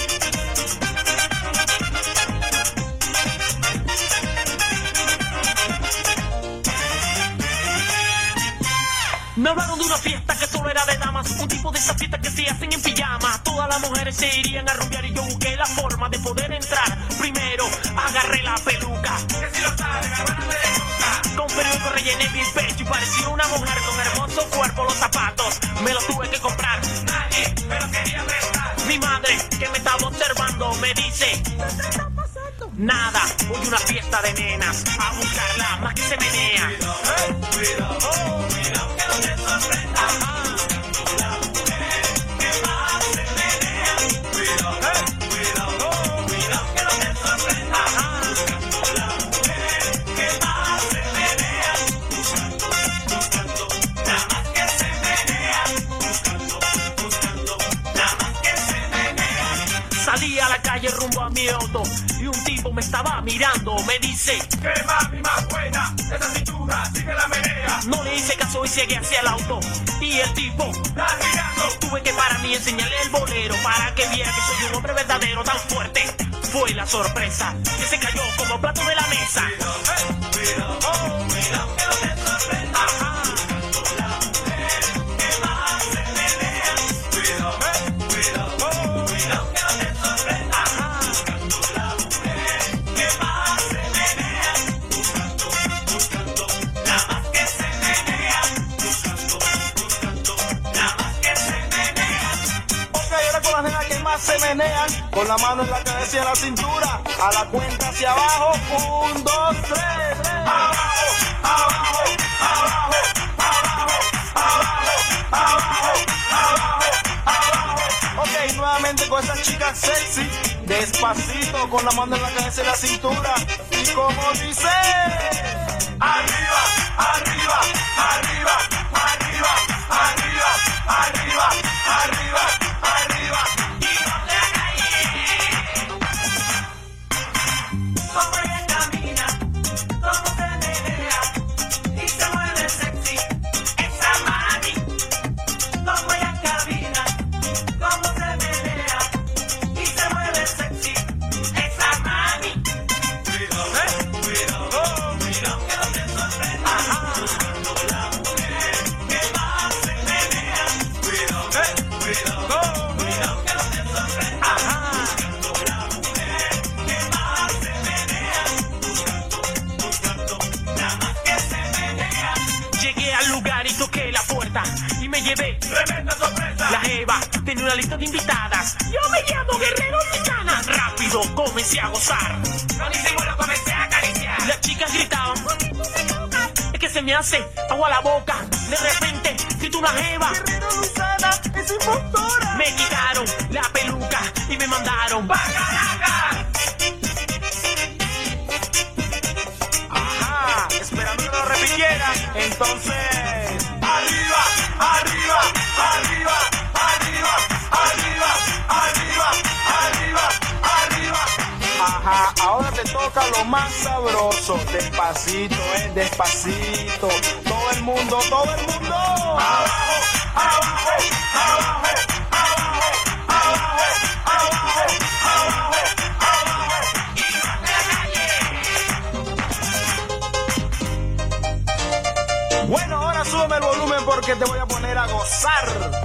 Me hablaron de una fiesta que solo era de damas, un tipo de esa fiesta que se hacen en pijama. Todas las mujeres se irían a rumbear y yo busqué la forma de poder entrar. Primero agarré la peluca, que si lo sabe. Con periódico rellené mi pecho y parecía una mujer con hermoso cuerpo. Los zapatos me los tuve que comprar. Nadie me los quería prestar. Mi madre, que me estaba observando, me dice. Nada, voy a una fiesta de nenas a buscarla más que se menea. Cuidado, cuidado, cuidado, que no te sorprenda. Calle rumbo a mi auto y un tipo me estaba mirando. Me dice: ¿Qué mami más buena? Esa cintura, sigue la menea. No le hice caso y seguí hacia el auto. Y el tipo Está girando. tuve que parar y enseñarle el bolero para que viera que soy un hombre verdadero tan fuerte. Fue la sorpresa que se cayó como plato de la mesa. Oh, Ajá. se menean con la mano en la cabeza y en la cintura. A la cuenta hacia abajo, un, dos, tres. Abajo, abajo, abajo, abajo, abajo, abajo, abajo, abajo. Ok, nuevamente con esas chicas sexy. Despacito con la mano en la cabeza y la cintura. Y como dice, arriba, arriba, arriba, arriba, arriba, arriba. arriba. De invitadas. Yo me llamo Guerrero Titana. Rápido comencé a gozar. Buenísimo, lo comencé a acariciar. Las chicas gritaban. Es que se me hace agua la boca. De repente, siento una jeva. Guerrero Luzana es impostora. Me quitaron la peluca y me mandaron. ¡Bacalaca! Ajá, esperando que lo repitiera. Entonces, lo más sabroso. Despacito, eh, despacito. Todo el mundo, todo el mundo. Abajo, abajo, abajo. Bueno, ahora súbeme el volumen porque te voy a poner a gozar.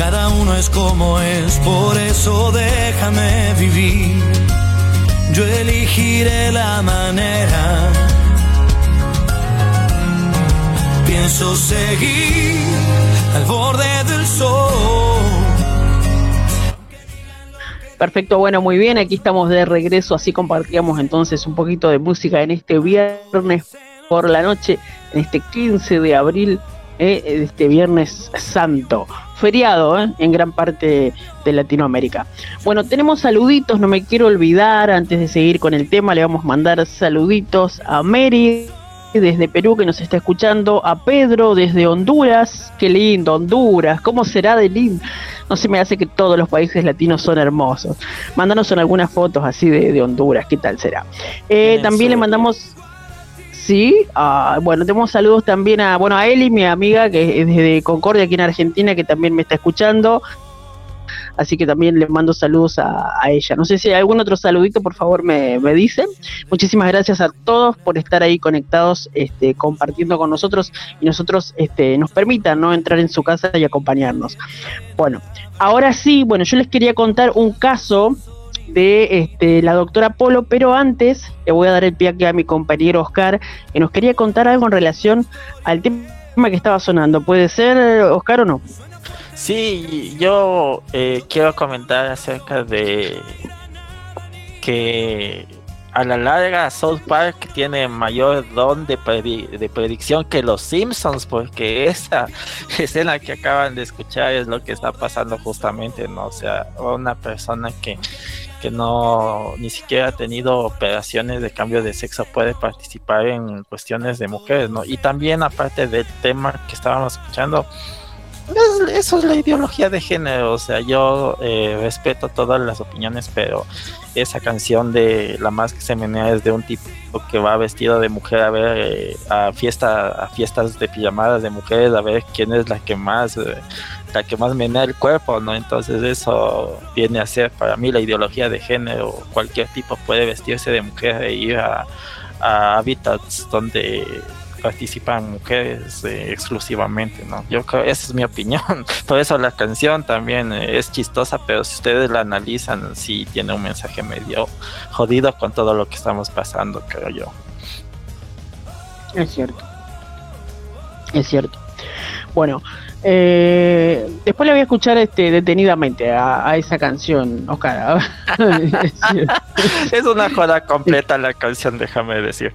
Cada uno es como es, por eso déjame vivir. Yo elegiré la manera. Pienso seguir al borde del sol. Perfecto, bueno, muy bien, aquí estamos de regreso, así compartíamos entonces un poquito de música en este viernes por la noche, en este 15 de abril, eh, este viernes santo, feriado eh, en gran parte de Latinoamérica. Bueno, tenemos saluditos, no me quiero olvidar, antes de seguir con el tema, le vamos a mandar saluditos a Mary desde Perú que nos está escuchando, a Pedro desde Honduras, qué lindo, Honduras, ¿cómo será de lindo? No se me hace que todos los países latinos son hermosos. Mándanos en algunas fotos así de, de Honduras, ¿qué tal será? Eh, también le mandamos Sí, ah, bueno, tenemos saludos también a, bueno, a Eli, mi amiga, que es desde Concordia, aquí en Argentina, que también me está escuchando. Así que también le mando saludos a, ella. No sé si hay algún otro saludito, por favor, me, me dicen. Muchísimas gracias a todos por estar ahí conectados, este, compartiendo con nosotros y nosotros este, nos permitan ¿no? entrar en su casa y acompañarnos. Bueno, ahora sí, bueno, yo les quería contar un caso de este, la doctora Polo, pero antes le voy a dar el pie aquí a mi compañero Oscar, que nos quería contar algo en relación al tema que estaba sonando. ¿Puede ser, Oscar, o no? Sí, yo eh, quiero comentar acerca de que a la larga South Park tiene mayor don de, de predicción que los Simpsons, porque esa escena que acaban de escuchar es lo que está pasando justamente, ¿no? O sea, una persona que, que no ni siquiera ha tenido operaciones de cambio de sexo puede participar en cuestiones de mujeres, ¿no? Y también aparte del tema que estábamos escuchando, eso es la ideología de género, o sea, yo eh, respeto todas las opiniones, pero esa canción de La más que se menea es de un tipo que va vestido de mujer a ver eh, a fiesta a fiestas de pijamadas de mujeres a ver quién es la que más eh, la que más menea el cuerpo, ¿no? Entonces eso viene a ser para mí la ideología de género, cualquier tipo puede vestirse de mujer e ir a, a hábitats donde participan mujeres eh, exclusivamente, ¿no? Yo creo, esa es mi opinión. Por eso la canción también eh, es chistosa, pero si ustedes la analizan, sí tiene un mensaje medio jodido con todo lo que estamos pasando, creo yo. Es cierto. Es cierto. Bueno, eh, después le voy a escuchar este detenidamente a, a esa canción, Oscar. es una joda completa la canción, déjame decir.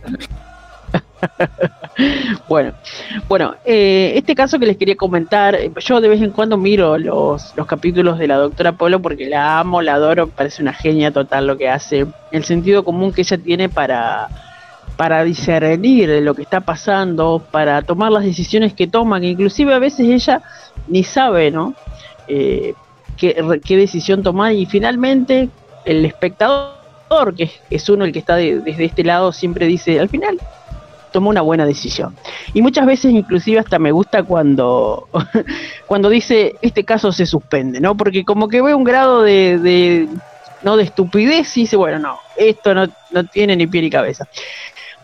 bueno, bueno, eh, este caso que les quería comentar, yo de vez en cuando miro los, los capítulos de la doctora Polo porque la amo, la adoro, parece una genia total lo que hace, el sentido común que ella tiene para, para discernir lo que está pasando, para tomar las decisiones que toma, que inclusive a veces ella ni sabe, ¿no? Eh, qué, decisión tomar y finalmente el espectador, que es uno el que está desde este lado, siempre dice, al final tomó una buena decisión. Y muchas veces inclusive hasta me gusta cuando, cuando dice este caso se suspende, ¿no? Porque como que ve un grado de, no de estupidez y dice, bueno, no, esto no, no tiene ni pie ni cabeza.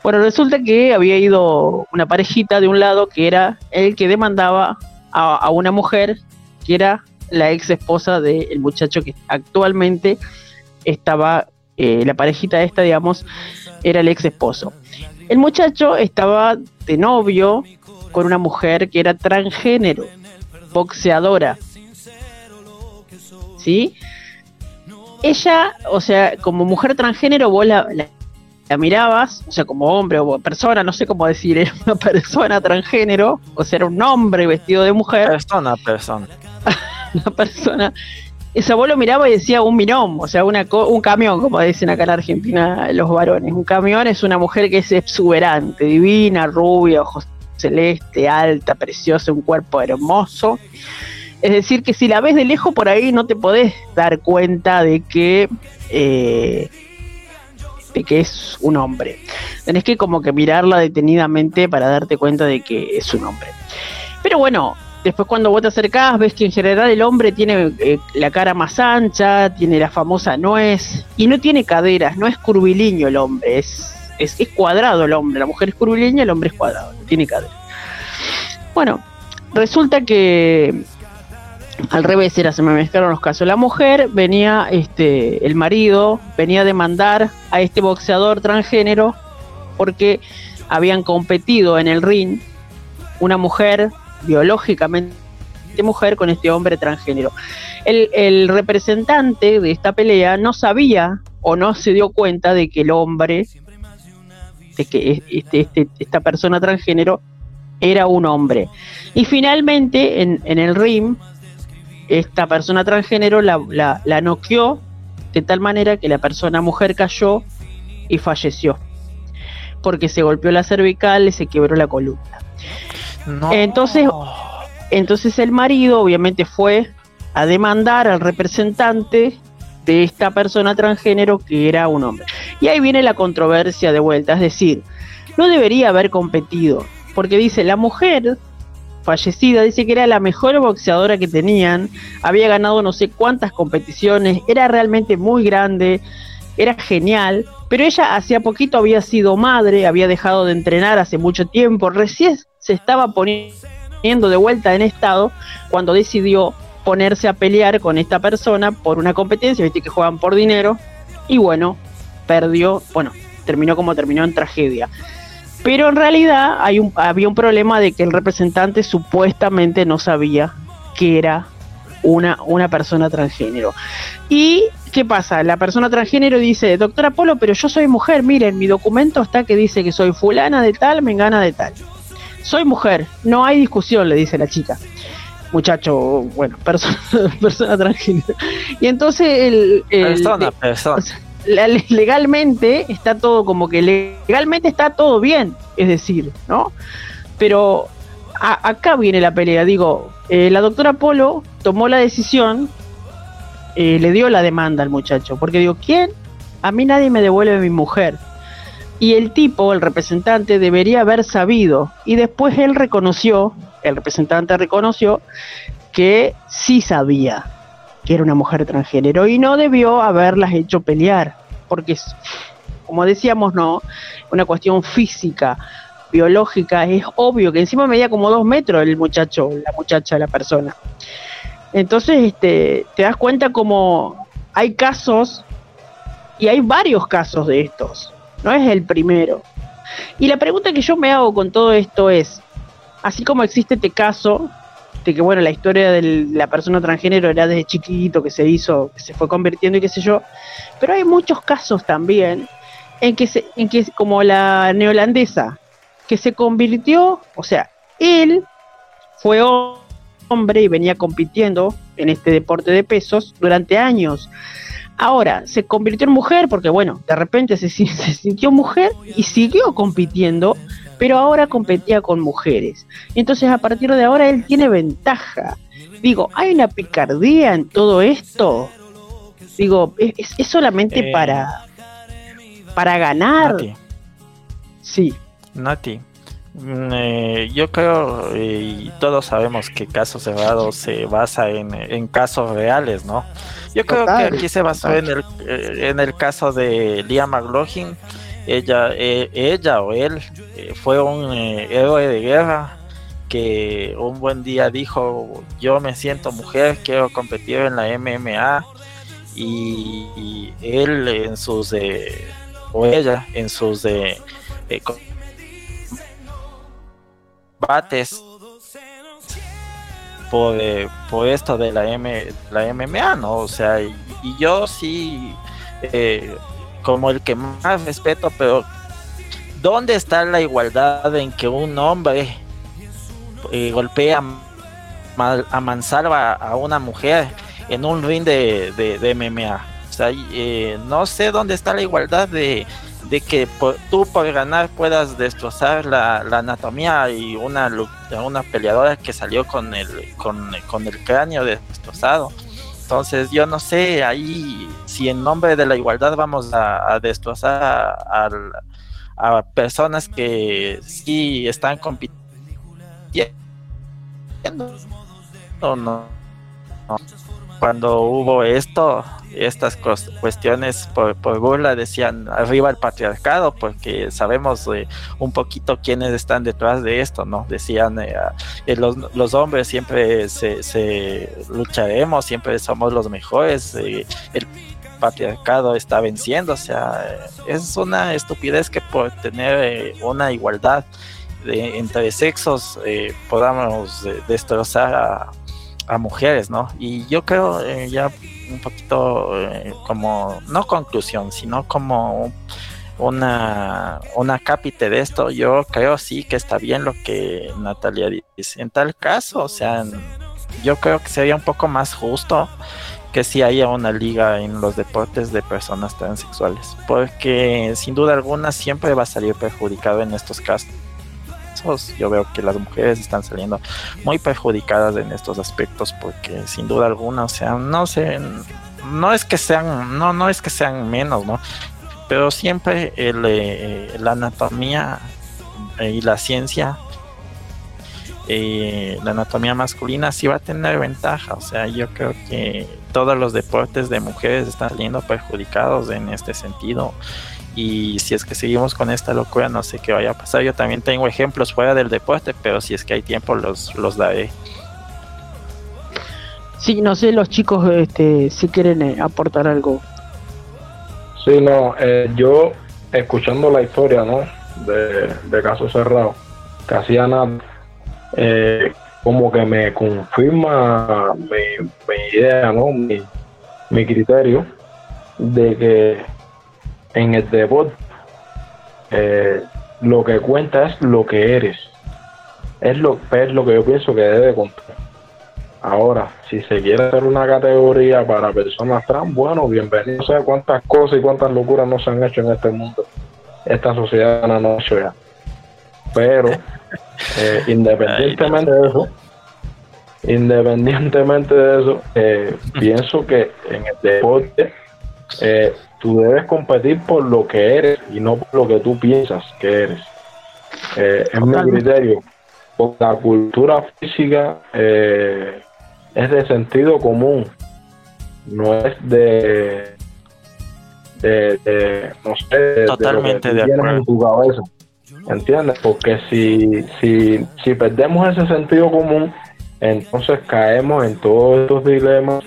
Bueno, resulta que había ido una parejita de un lado que era el que demandaba a, una mujer que era la ex esposa del muchacho que actualmente estaba, eh, la parejita esta, digamos, era el ex esposo. El muchacho estaba de novio con una mujer que era transgénero, boxeadora. ¿Sí? Ella, o sea, como mujer transgénero, vos la, mirabas, o sea, como hombre o persona, no sé cómo decir, era una persona transgénero, o sea, era un hombre vestido de mujer. Persona, persona. una persona ese abuelo miraba y decía un minón, o sea, una un camión, como dicen acá en Argentina los varones. Un camión es una mujer que es exuberante, divina, rubia, ojos celeste, alta, preciosa, un cuerpo hermoso. Es decir, que si la ves de lejos por ahí no te podés dar cuenta de que, eh, que es un hombre. Tenés que como que mirarla detenidamente para darte cuenta de que es un hombre. Pero bueno, Después cuando vos te acercás ves que en general el hombre tiene eh, la cara más ancha, tiene la famosa nuez y no tiene caderas, no es curvilíneo el hombre, es, es, cuadrado el hombre, la mujer es curvilínea, el hombre es cuadrado, no tiene caderas. Bueno, resulta que al revés era, se me mezclaron los casos. La mujer venía, este, el marido venía a demandar a este boxeador transgénero porque habían competido en el ring una mujer biológicamente mujer con este hombre transgénero. El, representante de esta pelea no sabía o no se dio cuenta de que el hombre, de que este, este, esta persona transgénero era un hombre. Y finalmente en, el ring, esta persona transgénero la, la, la noqueó de tal manera que la persona mujer cayó y falleció. Porque se golpeó la cervical y se quebró la columna. Entonces, entonces el marido obviamente fue a demandar al representante de esta persona transgénero que era un hombre. Y ahí viene la controversia de vuelta, es decir, no debería haber competido, porque dice, la mujer fallecida dice que era la mejor boxeadora que tenían, había ganado no sé cuántas competiciones, era realmente muy grande, era genial, pero ella hacía poquito había sido madre, había dejado de entrenar hace mucho tiempo, recién se estaba poniendo de vuelta en estado cuando decidió ponerse a pelear con esta persona por una competencia, viste que juegan por dinero, y bueno, perdió, bueno, terminó como terminó en tragedia. Pero en realidad hay un, había un problema de que el representante supuestamente no sabía que era una, una persona transgénero. ¿Y qué pasa? La persona transgénero dice, doctora Polo, pero yo soy mujer, miren, mi documento está que dice que soy fulana de tal, me gana de tal. Soy mujer, no hay discusión, le dice la chica. Muchacho, bueno, persona, persona transgénero. Y entonces el... el- Persona, de- persona. Legalmente está todo como que legalmente está todo bien, es decir, ¿no? Pero a- acá viene la pelea, digo, eh, la doctora Polo tomó la decisión, eh, le dio la demanda al muchacho, porque digo, ¿quién? A mí nadie me devuelve mi mujer. Y el tipo, el representante, debería haber sabido. Y después él reconoció, el representante reconoció que sí sabía que era una mujer transgénero y no debió haberlas hecho pelear, porque es, como decíamos, no, una cuestión física, biológica, es obvio que encima medía como dos metros el muchacho, la muchacha, la persona. Entonces, este, te das cuenta como hay casos, y hay varios casos de estos, no es el primero. Y la pregunta que yo me hago con todo esto es, así como existe este caso, que bueno, la historia de la persona transgénero era desde chiquito, que se hizo, se fue convirtiendo y qué sé yo, pero hay muchos casos también en que, se, en que como la neolandesa, que se convirtió, o sea, él fue hombre y venía compitiendo en este deporte de pesos durante años. Ahora se convirtió en mujer porque, bueno, de repente se sintió mujer y siguió compitiendo, pero ahora competía con mujeres. Entonces, a partir de ahora, él tiene ventaja. Digo, ¿hay una picardía en todo esto? Digo, ¿es, es- solamente Eh, para, para ganar? Nati, Sí. Nati, mm, eh, yo creo, eh, y todos sabemos que Casos Cerrados se basa en, en casos reales, ¿no? Yo creo que aquí se basó en el, en el caso de Liam McLaughlin. Ella, eh, ella o él eh, fue un eh, héroe de guerra que un buen día dijo, yo me siento mujer, quiero competir en la MMA. Y, él en sus, o ella en sus co- combates por, por esto de la, M, la MMA, ¿no? O sea, y, yo sí, como el que más respeto, pero ¿dónde está la igualdad en que un hombre eh, golpea mal- a mansalva a una mujer en un ring de, de, MMA? O sea, eh, no sé dónde está la igualdad de, de que por- tú por ganar puedas destrozar la, la anatomía y una, una peleadora que salió con el, con, con el cráneo destrozado. Entonces yo no sé ahí si en nombre de la igualdad vamos a, destrozar a, a personas que sí están compitiendo no. no. Cuando hubo esto, estas cuestiones por, por burla decían arriba el patriarcado, porque sabemos un poquito quiénes están detrás de esto, ¿no? Decían eh, ah, eh, los, los hombres siempre se, se lucharemos, siempre somos los mejores, eh, el patriarcado está venciendo, o sea, es una estupidez que por tener una igualdad de, entre sexos podamos destrozar a, a mujeres, ¿no? Y yo creo eh, ya un poquito eh, como, no conclusión, sino como un- una, una cápite de esto, yo creo sí que está bien lo que Natalia dice. En tal caso, o sea, yo creo que sería un poco más justo que si haya una liga en los deportes de personas transexuales, porque sin duda alguna siempre va a salir perjudicado en estos casos. Yo veo que las mujeres están saliendo muy perjudicadas en estos aspectos porque sin duda alguna, o sea, no sé, no es que sean, no, no es que sean menos, ¿no? Pero siempre el, eh, la anatomía eh, y la ciencia, eh, la anatomía masculina sí va a tener ventaja, o sea, yo creo que todos los deportes de mujeres están saliendo perjudicados en este sentido y si es que seguimos con esta locura no sé qué vaya a pasar. Yo también tengo ejemplos fuera del deporte, pero si es que hay tiempo los, los daré. Sí, no sé los chicos este, si quieren eh, aportar algo Sí, no, eh, yo escuchando la historia, ¿no? De, de Caso Cerrado, que hacía nada, eh, como que me confirma mi, mi idea, ¿no? Mi, mi criterio de que en el deporte eh, lo que cuenta es lo que eres. Es lo, es lo que yo pienso que debe contar. Ahora, si se quiere hacer una categoría para personas trans, bueno, bienvenido. No sé cuántas cosas y cuántas locuras no se han hecho en este mundo. Esta sociedad no ha hecho ya. Pero, eh, independientemente de eso, independientemente de eso, eh, pienso que en el deporte eh, tú debes competir por lo que eres y no por lo que tú piensas que eres. Eh, es mi criterio. Porque la cultura física eh, es de sentido común, no es de, de, de, no sé, de- Totalmente de, lo que tienes en tu cabeza. ¿Entiendes? Porque si, si, si perdemos ese sentido común, entonces caemos en todos estos dilemas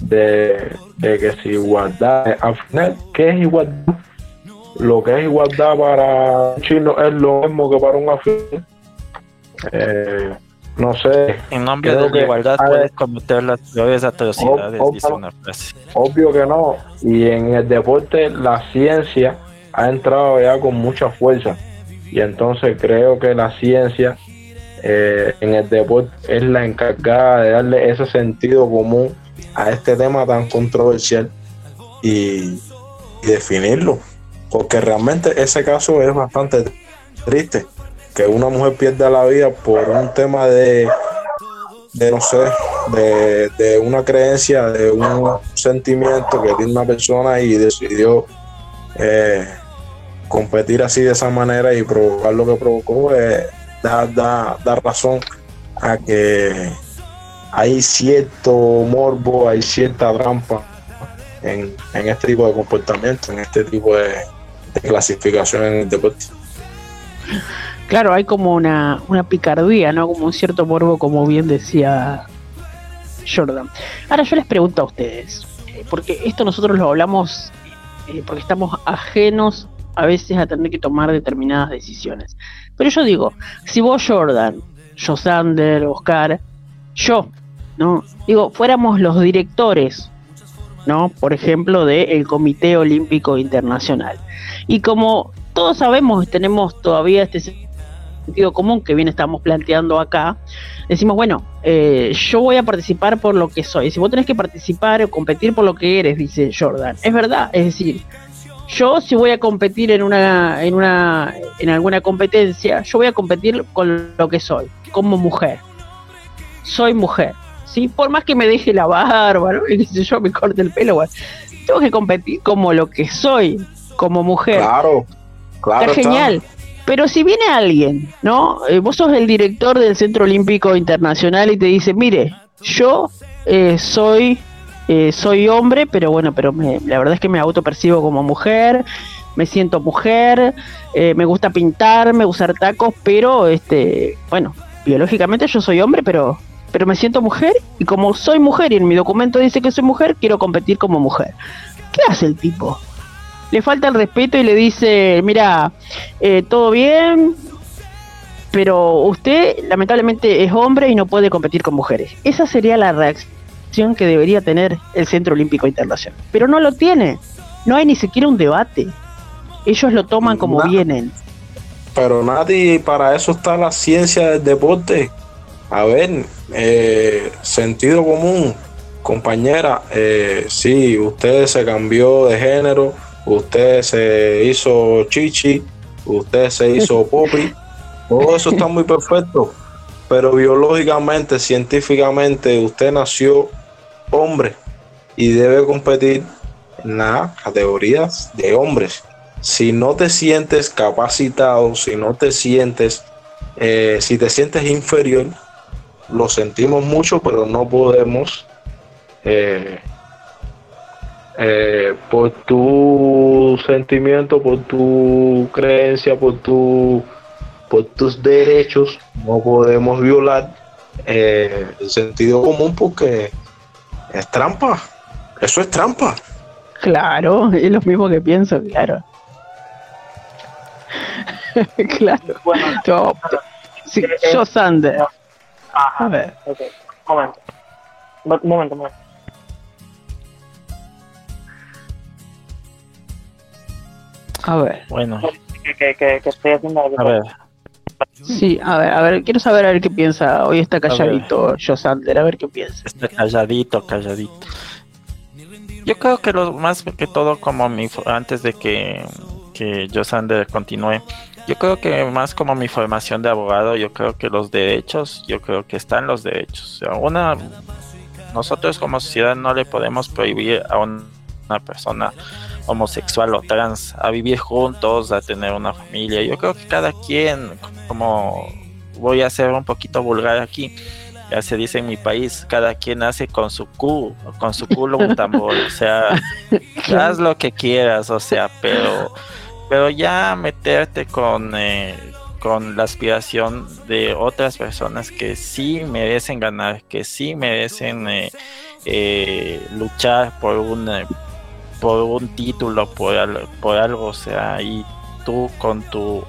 de, de que si igualdad, al final, ¿qué es igualdad? Lo que es igualdad para un chino es lo mismo que para un africano. Eh, no sé. En nombre de la igualdad hay- puedes cometer las peores atrocidades, Ob- dice una frase. Obvio que no. Y en el deporte la ciencia ha entrado ya con mucha fuerza. Y entonces creo que la ciencia eh, en el deporte es la encargada de darle ese sentido común a este tema tan controversial y, definirlo. Porque realmente ese caso es bastante triste. Que una mujer pierda la vida por un tema de, de no sé, de, de una creencia, de un sentimiento que tiene una persona y decidió eh, competir así de esa manera y provocar lo que provocó, eh, da, da, da razón a que hay cierto morbo, hay cierta trampa en, en este tipo de comportamiento, en este tipo de, de clasificación en el deporte. Claro, hay como una, una picardía, ¿no? Como un cierto morbo, como bien decía Jordan. Ahora yo les pregunto a ustedes, eh, porque esto nosotros lo hablamos eh, porque estamos ajenos a veces a tener que tomar determinadas decisiones. Pero yo digo, si vos Jordan, yo Sander, Oscar, yo, ¿no? Digo, fuéramos los directores, ¿no? Por ejemplo, del Comité Olímpico Internacional. Y como todos sabemos, tenemos todavía este sentido común que bien estamos planteando acá, decimos, bueno, eh, yo voy a participar por lo que soy. Si vos tenés que participar o competir por lo que eres, dice Jordan. Es verdad, es decir, yo si voy a competir en una, en una, en alguna competencia, yo voy a competir con lo que soy, como mujer. Soy mujer. ¿Sí? Por más que me deje la barba, ¿no? y sé yo, me corte el pelo, bueno, tengo que competir como lo que soy, como mujer. Claro, claro. Está genial. Pero si viene alguien, ¿no? Eh, vos sos el director del Centro Olímpico Internacional y te dice, mire, yo eh, soy eh, soy hombre, pero bueno, pero me- la verdad es que me autopercibo como mujer, me siento mujer, eh, me gusta pintar, me gusta usar tacos, pero este, bueno, biológicamente yo soy hombre, pero pero me siento mujer y como soy mujer y en mi documento dice que soy mujer, quiero competir como mujer. ¿Qué hace el tipo? Le falta el respeto y le dice, mira, eh, todo bien, pero usted lamentablemente es hombre y no puede competir con mujeres. Esa sería la reacción que debería tener el Centro Olímpico Internacional. Pero no lo tiene. No hay ni siquiera un debate. Ellos lo toman como vienen. Pero nadie, para eso está la ciencia del deporte. A ver, eh, sentido común, compañera, eh, sí, usted se cambió de género, usted se hizo chichi, usted se hizo popi, todo eso está muy perfecto, pero biológicamente, científicamente, usted nació hombre y debe competir en las categorías de hombres. Si no te sientes capacitado, si no te sientes, eh, si te sientes inferior, lo sentimos mucho, pero no podemos, eh, eh, por tu sentimiento, por tu creencia, por tu, por tus derechos, no podemos violar eh, el sentido común porque es trampa. Eso es trampa. Claro, es lo mismo que pienso, claro. claro. Yo, sí, yo Sander. Ajá. A ver. Ok, momento. Mo- Momento, momento. A ver. Bueno, Que, que, que, que estoy haciendo algo. a ver, Sí, a ver, a ver, quiero saber a ver qué piensa. Hoy está calladito yo Sander, a ver qué piensa. está calladito, calladito. Yo creo que lo más que todo, como mi, antes de que, que Josander continúe, yo creo que más como mi formación de abogado, yo creo que los derechos, yo creo que están los derechos. O sea, una, nosotros como sociedad no le podemos prohibir a un- una persona homosexual o trans a vivir juntos, a tener una familia. Yo creo que cada quien, como voy a ser un poquito vulgar aquí, ya se dice en mi país, cada quien hace con su cu, con su culo un tambor, o sea, haz lo que quieras, o sea, pero, pero ya meterte con, eh, con la aspiración de otras personas que sí merecen ganar, que sí merecen eh, eh, luchar por un, eh, por un título, por, por algo, o sea, y tú con tu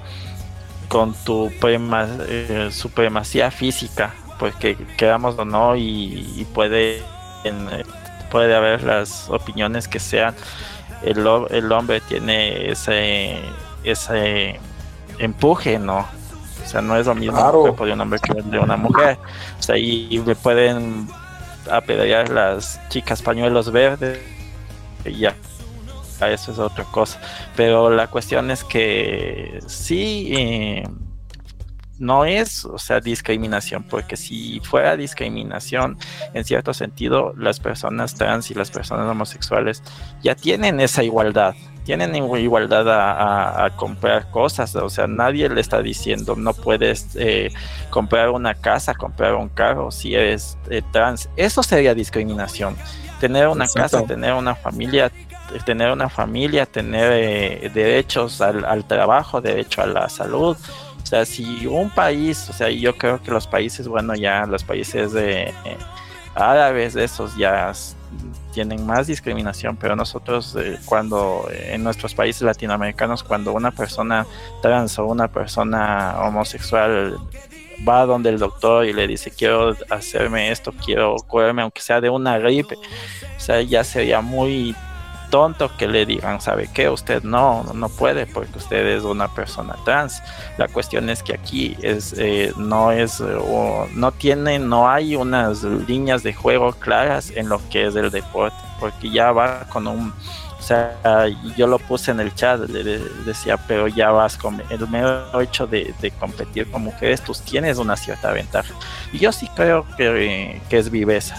con tu prema- eh, supremacía física, pues que queramos o no, y, puede, puede haber las opiniones que sean, el, el hombre tiene ese, ese empuje, ¿no? O sea, no es lo mismo Claro. el cuerpo de un hombre que el de una mujer. O sea, y, y le pueden apedrear las chicas pañuelos verdes y ya eso es otra cosa. Pero la cuestión es que sí, eh, no es, o sea, discriminación, porque si fuera discriminación, en cierto sentido, las personas trans y las personas homosexuales ya tienen esa igualdad. Tienen igu- igualdad a, a- a comprar cosas, o sea, nadie le está diciendo no puedes eh, comprar una casa, comprar un carro si eres eh, trans. Eso sería discriminación. Tener una Exacto. casa, tener una familia, tener una familia, tener eh, derechos al, al trabajo, derecho a la salud. O sea, si un país, o sea, yo creo que los países, bueno, ya los países de eh, árabes, de esos ya tienen más discriminación, pero nosotros eh, cuando eh, en nuestros países latinoamericanos, cuando una persona trans o una persona homosexual va donde el doctor y le dice quiero hacerme esto, quiero curarme aunque sea de una gripe, o sea, ya sería muy tonto que le digan, ¿sabe qué? Usted no, no puede porque usted es una persona trans. La cuestión es que aquí es, eh, no es, eh, o no tiene, no hay unas líneas de juego claras en lo que es el deporte, porque ya va con un, o sea, yo lo puse en el chat, le de- decía, pero ya vas con el mero hecho de, competir con mujeres, tú tienes una cierta ventaja. Y yo sí creo que, que es viveza,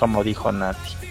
como dijo Nati.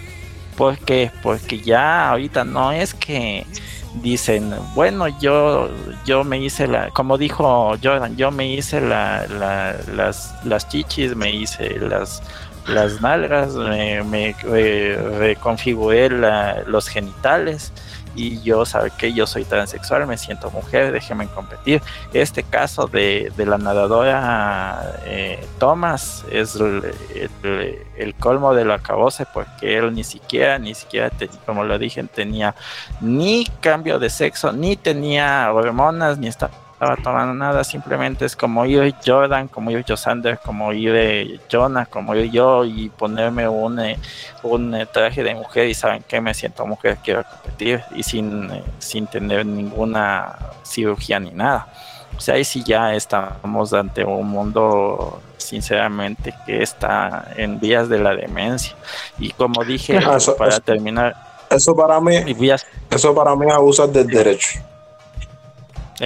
¿Por qué? Porque ya ahorita no es que dicen, bueno, yo, yo me hice la, como dijo Jordan, yo me hice la, la- las, las chichis, me hice las, las nalgas, me, me, eh, reconfiguré la- los genitales y yo, ¿sabe que Yo soy transexual, me siento mujer, déjeme competir. Este caso de, de la nadadora eh, Thomas es el, colmo de lo acabose porque él ni siquiera, ni siquiera, te- como lo dije, tenía ni cambio de sexo, ni tenía hormonas, ni estaba tomando nada, simplemente es como ir Jordan, como ir Josander, como ir eh, Jonah, como ir yo y ponerme un, eh, un eh, traje de mujer y saben que me siento mujer, quiero competir y sin, sin tener ninguna cirugía ni nada. O sea, ahí sí ya estamos ante un mundo, sinceramente, que está en vías de la demencia. Y como dije, eso- para eso- terminar, Eso para mí, vías eso para mí es abusar del derecho.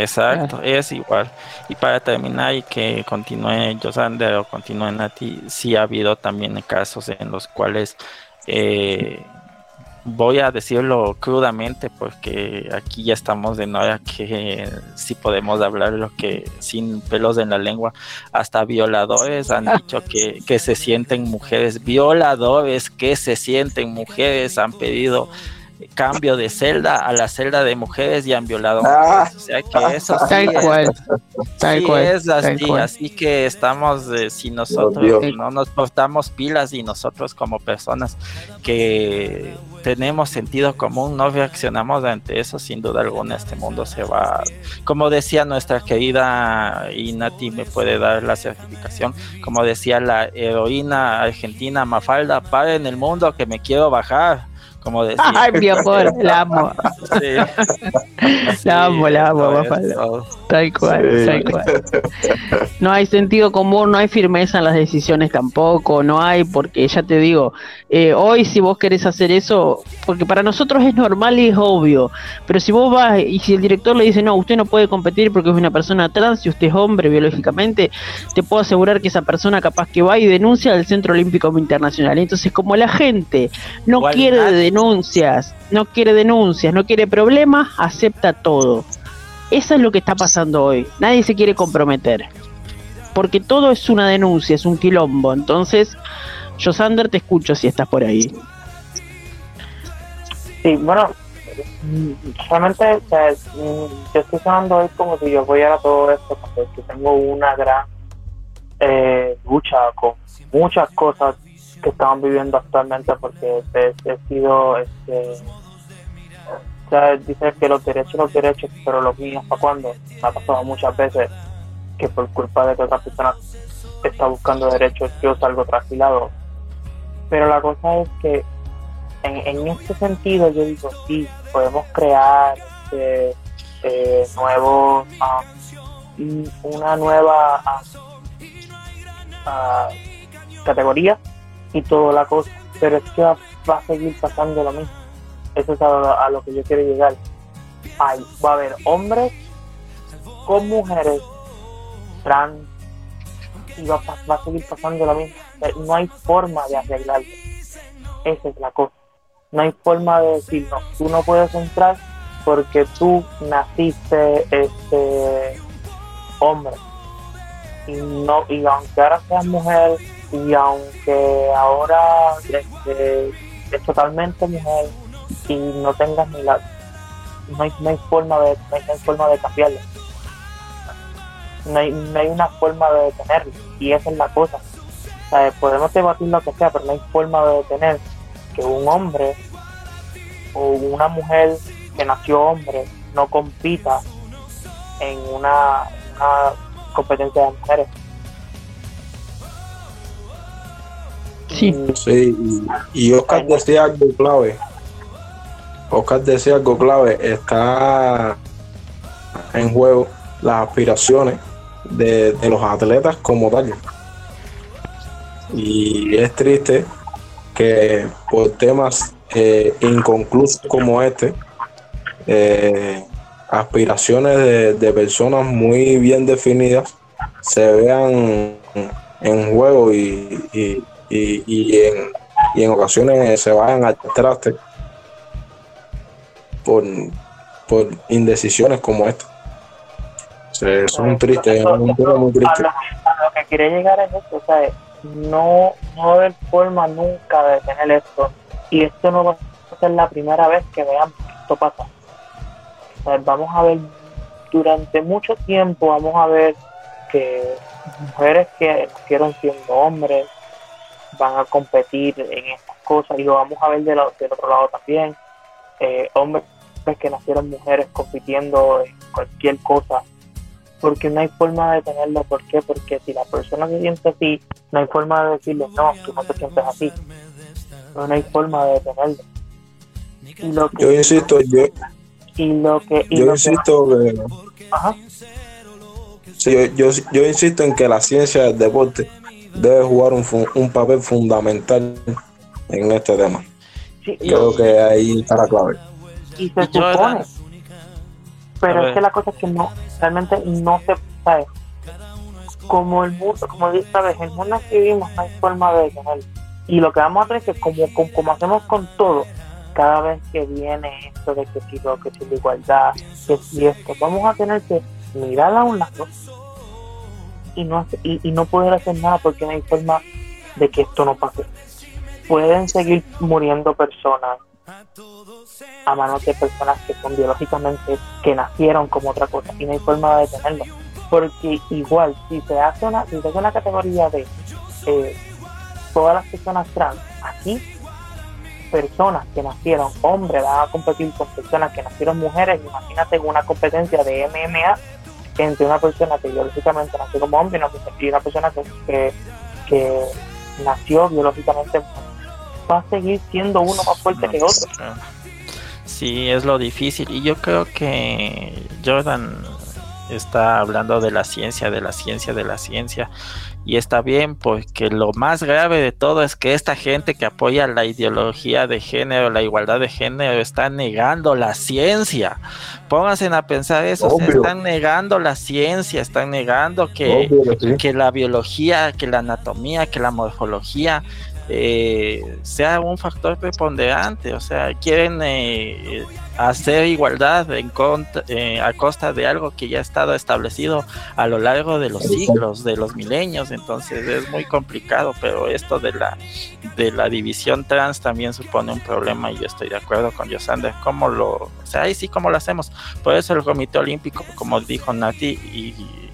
Exacto, es igual. Y para terminar y que continúe Josander o continúe Nati, sí ha habido también casos en los cuales eh, voy a decirlo crudamente porque aquí ya estamos de hora que sí podemos hablar lo que sin pelos en la lengua, hasta violadores han dicho que, que se sienten mujeres, violadores que se sienten mujeres han pedido cambio de celda a la celda de mujeres y han violado Ah. mujeres. O sea que eso sí Tal es- cual. Tal sí cual. es tal así, cual. así que estamos, eh, si nosotros Dios. no nos portamos pilas y nosotros como personas que tenemos sentido común no reaccionamos ante eso, sin duda alguna este mundo se va, como decía nuestra querida y Nati me puede dar la certificación, como decía la heroína argentina Mafalda, para en el mundo que me quiero bajar, como decía. Ay, mi amor, la amo. Sí. La amo, la amo. Tal cual, Sí. tal cual. No hay sentido común, no hay firmeza en las decisiones tampoco, no hay, porque ya te digo, eh, hoy si vos querés hacer eso, porque para nosotros es normal y es obvio, pero si vos vas y si el director le dice, no, usted no puede competir porque es una persona trans y usted es hombre biológicamente, te puedo asegurar que esa persona capaz que va y denuncia al Centro Olímpico Internacional. Entonces, como la gente no Igual quiere nadie- denuncias, no quiere denuncias, no quiere problemas, acepta todo. Eso es lo que está pasando hoy. Nadie se quiere comprometer. Porque todo es una denuncia, es un quilombo. Entonces, Josander, te escucho si estás por ahí. Sí, bueno, realmente o yo estoy sonando hoy como si yo apoyara todo esto, porque tengo una gran eh, lucha con muchas cosas que estamos viviendo actualmente, porque he, he sido, este, o sea, dice que los derechos, los derechos, pero los míos, ¿para cuándo? Me ha pasado muchas veces que por culpa de que otra persona está buscando derechos, yo salgo trasquilado. Pero la cosa es que en, en este sentido yo digo sí podemos crear este, eh, nuevos ah, una nueva ah, categoría y toda la cosa pero es que va, a seguir pasando lo mismo. Eso es a, lo- a lo que yo quiero llegar. Hay, va a haber hombres con mujeres trans y va, va a seguir pasando lo mismo. Eh, no hay forma de arreglarlo esa es la cosa. No hay forma de decir no, tú no puedes entrar porque tú naciste este hombre y no y aunque ahora seas mujer y aunque ahora este, es totalmente mujer y no tengas ni la no hay, no hay forma de no hay, no hay forma de cambiarlo. No hay, no hay una forma de detenerlo. Y esa es la cosa. Podemos debatir lo que sea pero no hay forma de detener que un hombre o una mujer que nació hombre no compita en una competencia de mujeres. Sí. Sí, y, y Oscar decía algo clave. Oscar decía algo clave. Está en juego las aspiraciones de, de los atletas como tal. Y es triste que por temas eh, inconclusos como este, eh, aspiraciones de, de personas muy bien definidas se vean en juego y, y, y, y en, y en ocasiones se vayan al traste por, por indecisiones como esta. Se- son tristes, es un tema muy A triste. lo, a lo que quiere llegar es esto, o sea, no, no haber forma nunca de detener esto. Y esto no va a ser la primera vez que veamos esto pasa. O sea, vamos a ver, durante mucho tiempo vamos a ver que mujeres que nacieron siendo hombres van a competir en estas cosas y lo vamos a ver de del otro lado también. Eh, hombres que nacieron mujeres compitiendo en cualquier cosa porque no hay forma de detenerlo. ¿Por qué? Porque si la persona se siente así, no hay forma de decirle, no, tú no te sientes así. No, hay forma de detenerlo. Y lo que, Yo insisto, yo, y lo que, y yo lo que- insisto que Ajá. Sí, yo, yo, yo insisto en que la ciencia del deporte debe jugar un, un papel fundamental en este tema. Sí, Creo que ahí está la clave. y se Y supone. Pero es que la cosa es que no, realmente no se sabe. Como el mundo, como dices, sabes, el mundo en que vivimos no hay forma de detenerlo. Y lo que vamos a hacer es que como, como, como hacemos con todo, cada vez que viene esto de que si lo, que si la igualdad, que si esto, vamos a tener que mirar a un lado y no, y, y no poder hacer nada porque no hay forma de que esto no pase. Pueden seguir muriendo personas, a manos de personas que son biológicamente, que nacieron como otra cosa y no hay forma de detenerlo. Porque igual, si se hace una, si se hace una categoría de eh, todas las personas trans, aquí personas que nacieron hombres van a competir con personas que nacieron mujeres, imagínate una competencia de MMA entre una persona que biológicamente nació como hombre y una persona que, que, que nació biológicamente va a seguir siendo uno más fuerte que otro. Sí, es lo difícil. Y yo creo que Jordan está hablando de la ciencia, de la ciencia, de la ciencia. Y está bien, porque lo más grave de todo es que esta gente que apoya la ideología de género, la igualdad de género, está negando la ciencia. Pónganse a pensar eso, se están negando la ciencia, están negando que, que la biología, que la anatomía, que la morfología eh, sea un factor preponderante, o sea, quieren eh, hacer igualdad en eh, a costa de algo que ya ha estado establecido a lo largo de los siglos, de los milenios, entonces es muy complicado, pero esto de la de la división trans también supone un problema y yo estoy de acuerdo con Yosander, cómo lo, o sea, ahí sí cómo lo hacemos, por eso el Comité Olímpico, como dijo Nati, y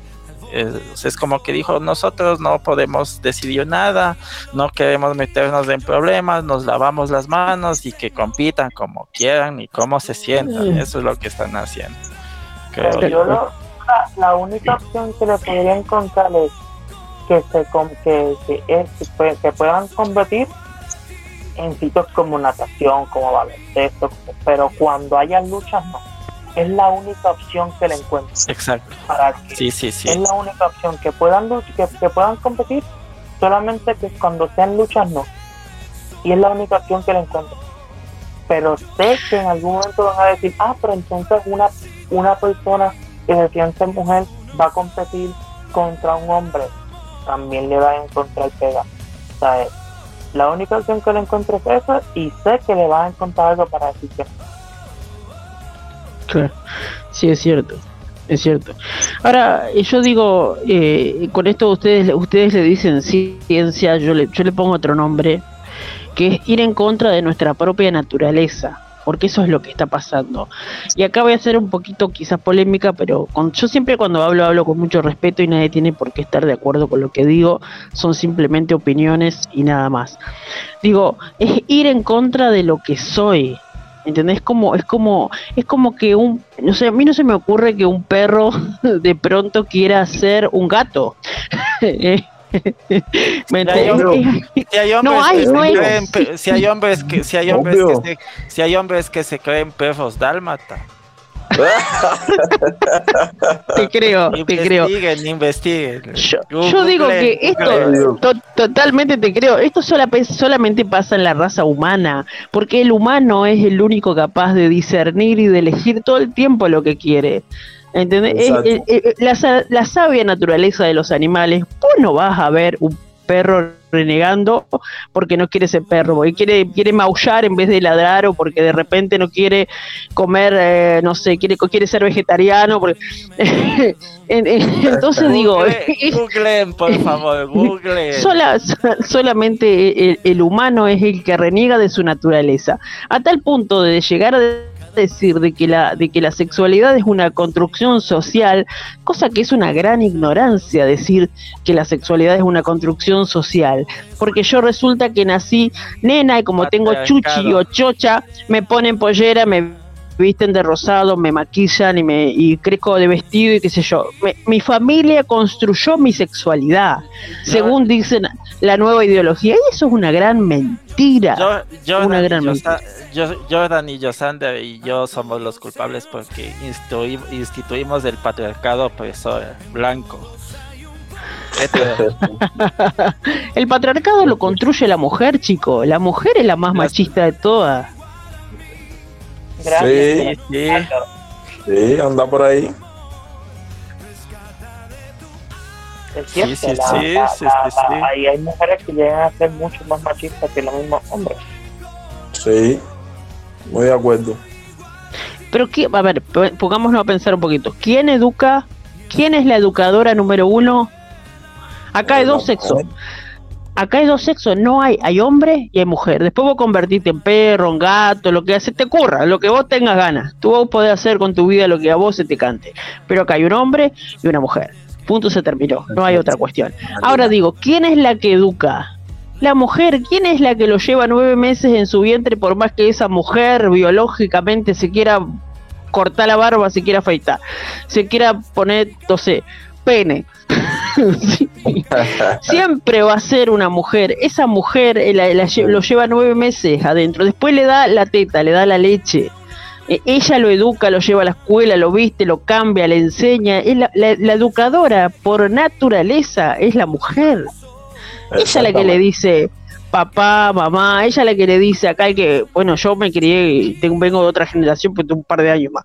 es, como que dijo, nosotros no podemos decidir nada, no queremos meternos en problemas, nos lavamos las manos y que compitan como quieran y como se sientan. Eso es lo que están haciendo. yo la, única opción que le podría encontrar es que se que, que, que puedan competir en sitios como natación, como baloncesto, pero cuando haya luchas no es la única opción que le encuentro. Exacto. Para sí, sí, sí. Es la única opción que puedan que, que puedan competir, solamente que cuando sean luchas no. Y es la única opción que le encuentro. Pero sé que en algún momento van a decir, ah, pero entonces una, una persona que se siente mujer va a competir contra un hombre, también le va a encontrar pega. O sea, la única opción que le encuentro es esa y sé que le va a encontrar algo para decir que Sí es cierto, es cierto. Ahora, yo digo, eh, con esto ustedes ustedes le dicen ciencia, yo le, yo le pongo otro nombre, que es ir en contra de nuestra propia naturaleza, porque eso es lo que está pasando. Y acá voy a hacer un poquito quizás polémica, pero con, yo siempre cuando hablo hablo con mucho respeto y nadie tiene por qué estar de acuerdo con lo que digo, son simplemente opiniones y nada más. Digo, es ir en contra de lo que soy, ¿Entendés? Como, es como, es como que un, no sé, a mí no se me ocurre que un perro de pronto quiera ser un gato. no hay, si hay hombres que si hay hombres que se, si hay hombres que se creen perros dálmata te creo, te creo. Investiguen, investiguen. Yo, digo que esto, totalmente te creo, esto solamente pasa en la raza humana, porque el humano es el único capaz de discernir y de elegir todo el tiempo lo que quiere. ¿Entendés? la, la sabia naturaleza de los animales, vos no vas a ver un perro renegando porque no quiere ser perro, porque quiere, quiere maullar en vez de ladrar o porque de repente no quiere comer, eh, no sé, quiere, quiere ser vegetariano. entonces digo... Googleen, por favor, googleen. solamente el humano es el que reniega de su naturaleza, a tal punto de llegar a decir de que la de que la sexualidad es una construcción social, cosa que es una gran ignorancia decir que la sexualidad es una construcción social, porque yo resulta que nací nena y como tengo chuchi o chocha, me ponen pollera, me visten de rosado, me maquillan y me y crezco de vestido y qué sé yo. mi familia construyó mi sexualidad, según dicen la nueva ideología, y eso es una gran mentira. Yo, una gran mentira. Jordan y Josander y yo somos los culpables porque instituimos el patriarcado opresor blanco. el patriarcado lo construye la mujer, chico. La mujer es la más machista de todas. Sí, sí. Sí, anda por ahí. Es cierto, sí, sí, sí, ahí hay mujeres que llegan a ser mucho más machistas que los mismos hombres. Sí, muy de acuerdo. Pero, ¿qué? a ver, pongámonos a pensar un poquito. ¿Quién educa? ¿Quién es la educadora número uno? Acá hay dos sexos. Acá hay dos sexos, no hay, hay hombre y hay mujer. Después vos convertiste en perro, en gato, lo que se te ocurra, lo que vos tengas ganas. Tú vos podés hacer con tu vida lo que a vos se te cante. Pero acá hay un hombre y una mujer. Punto se terminó, no hay otra cuestión. Ahora digo, ¿quién es la que educa? La mujer, ¿quién es la que lo lleva nueve meses en su vientre por más que esa mujer biológicamente se quiera cortar la barba, se quiera afeitar, se quiera poner, no sé, pene? Sí. Siempre va a ser una mujer. Esa mujer eh, la- lo lleva nueve meses adentro. Después le da la teta, le da la leche. Eh, ella lo educa, lo lleva a la escuela, lo viste, lo cambia, le enseña. Es la, educadora por naturaleza es la mujer. Ella la que le dice papá, mamá, ella la que le dice acá que, bueno, yo me crié, tengo, vengo de otra generación, pues tengo un par de años más.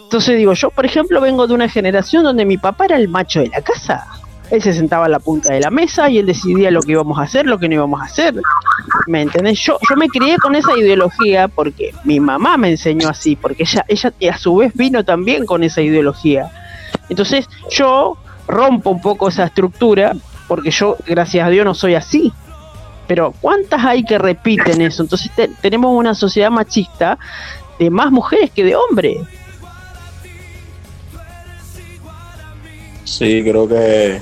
Entonces digo, yo por ejemplo vengo de una generación donde mi papá era el macho de la casa. Él se sentaba en la punta de la mesa y él decidía lo que íbamos a hacer, lo que no íbamos a hacer. ¿Me entendés? Yo, yo me crié con esa ideología porque mi mamá me enseñó así, porque ella, ella a su vez vino también con esa ideología. Entonces yo rompo un poco esa estructura porque yo, gracias a Dios, no soy así. Pero ¿cuántas hay que repiten eso? Entonces te- tenemos una sociedad machista de más mujeres que de hombres. Sí, creo que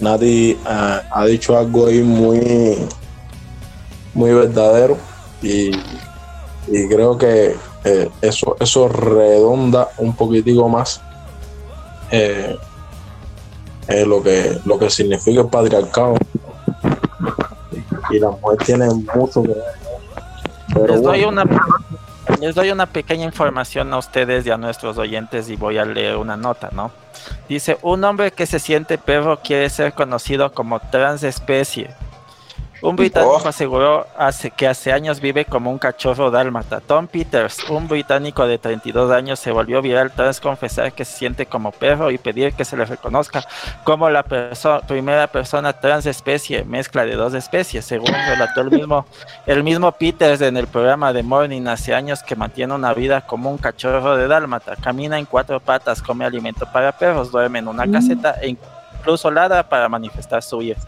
Nati ah, ha dicho algo ahí muy, muy verdadero y, y creo que eh, eso, eso redonda un poquitico más eh, eh, lo, que, lo que significa el patriarcado. Y la mujer tiene mucho que ver. Pero les, doy bueno, una, les doy una pequeña información a ustedes y a nuestros oyentes y voy a leer una nota, ¿no? Dice, un hombre que se siente perro quiere ser conocido como transespecie. Un británico Oh. aseguró hace, que hace años vive como un cachorro dálmata. Tom Peters, un británico de 32 años, se volvió viral tras confesar que se siente como perro y pedir que se le reconozca como la perso- primera persona transespecie, mezcla de dos especies, según relató el mismo, el mismo Peters en el programa de Morning hace años que mantiene una vida como un cachorro de dálmata. Camina en cuatro patas, come alimento para perros, duerme en una caseta e incluso ladra para manifestar su ira.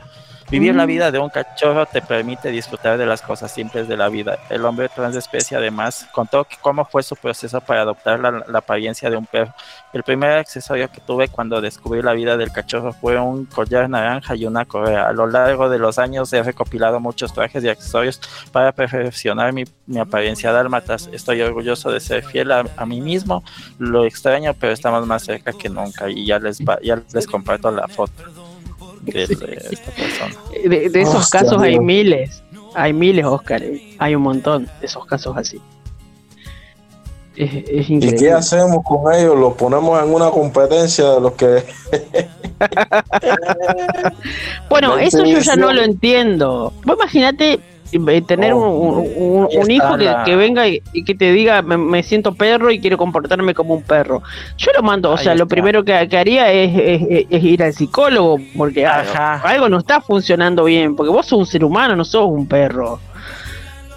Vivir la Mm. vida de un cachorro te permite disfrutar de las cosas simples de la vida. El hombre transespecie además contó que cómo fue su proceso para adoptar la, la apariencia de un perro. El primer accesorio que tuve cuando descubrí la vida del cachorro fue un collar naranja y una correa. A lo largo de los años he recopilado muchos trajes y accesorios para perfeccionar mi, mi apariencia dálmatas. Estoy orgulloso de ser fiel a, a mí mismo. Lo extraño, pero estamos más cerca que nunca y ya les, va- ya les comparto la foto de, de esta persona. De, de esos Hostia, casos hay amigo. miles. Hay miles, Oscar. eh. Hay un montón de esos casos así. Es, es ¿Y qué hacemos con ellos? ¿Los ponemos en una competencia de los que Bueno, eso yo ya no lo entiendo. Vos imaginate tener un, un- hijo que, la- que venga y, y que te diga me, me siento perro y quiero comportarme como un perro. Yo lo mando, o Ahí sea, lo primero que, que haría es, es- es ir al psicólogo porque algo, Ajá. algo no está funcionando bien, porque vos sos un ser humano, no sos un perro.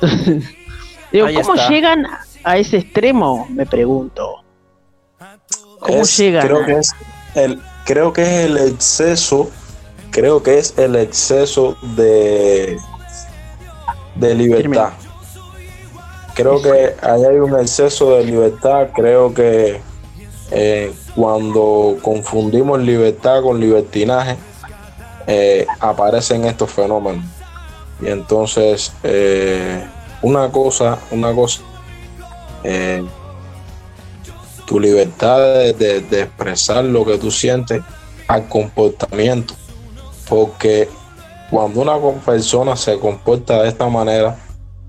Digo, Ahí ¿cómo está. llegan a ese extremo? Me pregunto. ¿Cómo es- llegan? Creo que es el, creo que es el exceso, creo que es el exceso de, de libertad. Creo que ahí hay un exceso de libertad. Creo que eh, cuando confundimos libertad con libertinaje, eh, aparecen estos fenómenos. Y entonces, eh, una cosa, una cosa, tu libertad de, de- de expresar lo que tú sientes al comportamiento. Porque cuando una persona se comporta de esta manera,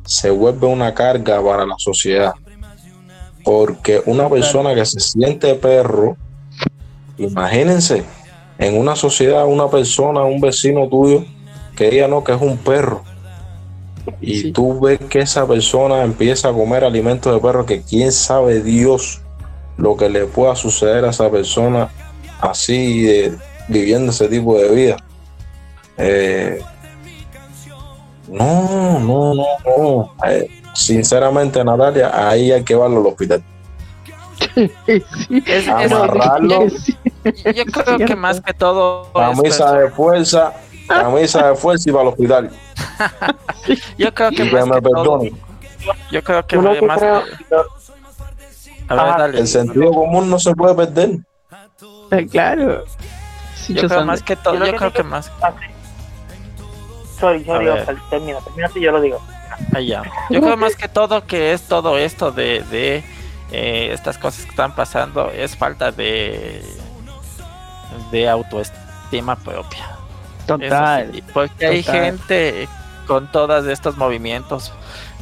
se vuelve una carga para la sociedad. Porque una persona que se siente perro, imagínense, en una sociedad, una persona, un vecino tuyo, que diga no, que es un perro. Y Sí. tú ves que esa persona empieza a comer alimentos de perro que quién sabe Dios lo que le pueda suceder a esa persona así viviendo ese tipo de vida. Eh, no, no, no, no. Eh, sinceramente, Natalia, ahí hay que llevarlo al hospital. Sí, Es- Amarrarlo. sí. Yo creo que más que todo es Camisa de fuerza camisa de fuerza y para el hospital. Yo creo que Y que más me que todo, perdone. yo creo que que más creo- a ver, dale. El sentido común no se puede perder. Eh, Claro. Sí, Yo yo creo más que todo, Yo que creo digo- que más Sorry, sorry, ver. Oscar, termina, termina y yo lo digo. allá. Yo creo más que todo que es todo esto de, de eh, estas cosas que están pasando es falta de de autoestima propia. Total. Sí, porque hay gente con todos estos movimientos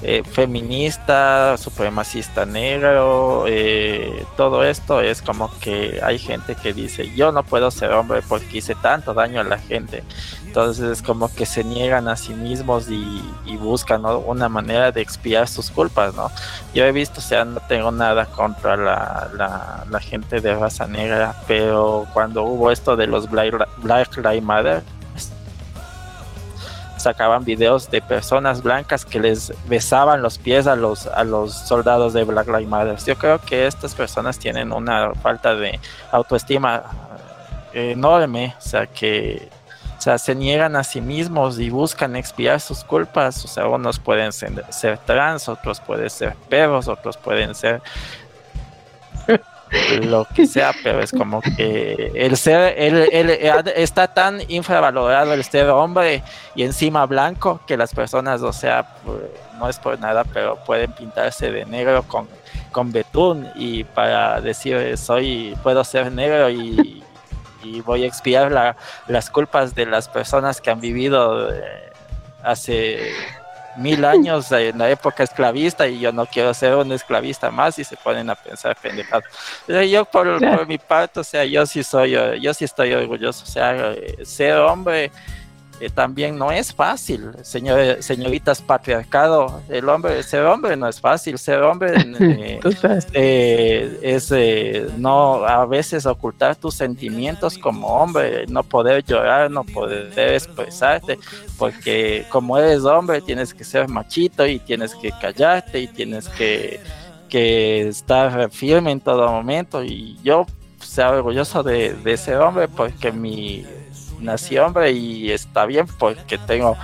eh, feminista, supremacista negro, eh, todo esto es como que hay gente que dice yo no puedo ser hombre porque hice tanto daño a la gente. Entonces es como que se niegan a sí mismos y, buscan una manera de expiar sus culpas, ¿no? Yo he visto, o sea, no tengo nada contra la gente de raza negra, pero cuando hubo esto de los Black, Black Lives Matter, sacaban videos de personas blancas que les besaban los pies a los a los soldados de Black Lives Matter. Yo creo que estas personas tienen una falta de autoestima eh, enorme, o sea que o sea, se niegan a sí mismos y buscan expiar sus culpas. O sea, unos pueden ser, ser trans, otros pueden ser perros, otros pueden ser lo que sea, pero es como que el ser, el- está tan infravalorado el ser hombre y encima blanco que las personas, o sea, pues, no es por nada, pero pueden pintarse de negro con, con betún y para decir soy, puedo ser negro y, y voy a expiar la- las culpas de las personas que han vivido eh, hace mil años en la época esclavista y yo no quiero ser un esclavista más y se ponen a pensar pendejadas. Yo por, Claro. por mi parte, o sea, yo sí soy, yo sí estoy orgulloso, o sea, eh, ser hombre eh, también no es fácil, señor, señoritas patriarcado, el hombre, ser hombre no es fácil, ser hombre eh, eh, es no a veces ocultar tus sentimientos como hombre, no poder llorar, no poder expresarte, porque como eres hombre tienes que ser machito y tienes que callarte y tienes que, que estar firme en todo momento. Y yo sea orgulloso de, de ser hombre porque mi nací hombre y está bien porque tengo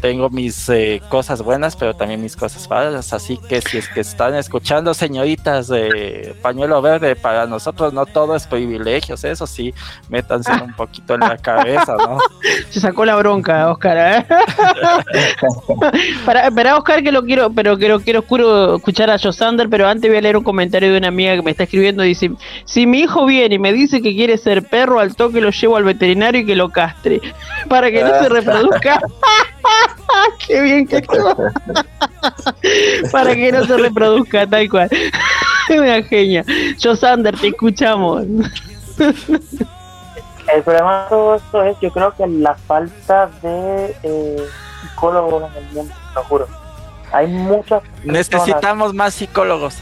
tengo mis eh, cosas buenas, pero también mis cosas malas. Así que si es que están escuchando, señoritas de pañuelo verde, para nosotros no todo es privilegios. Eso sí, métanse un poquito en la cabeza, ¿no? Se sacó la bronca, Oscar. ¿eh? para, para Oscar que lo quiero, pero que lo quiero oscuro escuchar a Josander, pero antes voy a leer un comentario de una amiga que me está escribiendo. Dice, si mi hijo viene y me dice que quiere ser perro, al toque lo llevo al veterinario y que lo castre. Para que no se reproduzca. Qué bien que estuvo. Para que no se reproduzca, tal cual. Una genia. Josander, te escuchamos. El problema de todo esto es, yo creo que la falta de eh, psicólogos en el mundo, te lo juro. Hay muchas personas- Necesitamos más psicólogos.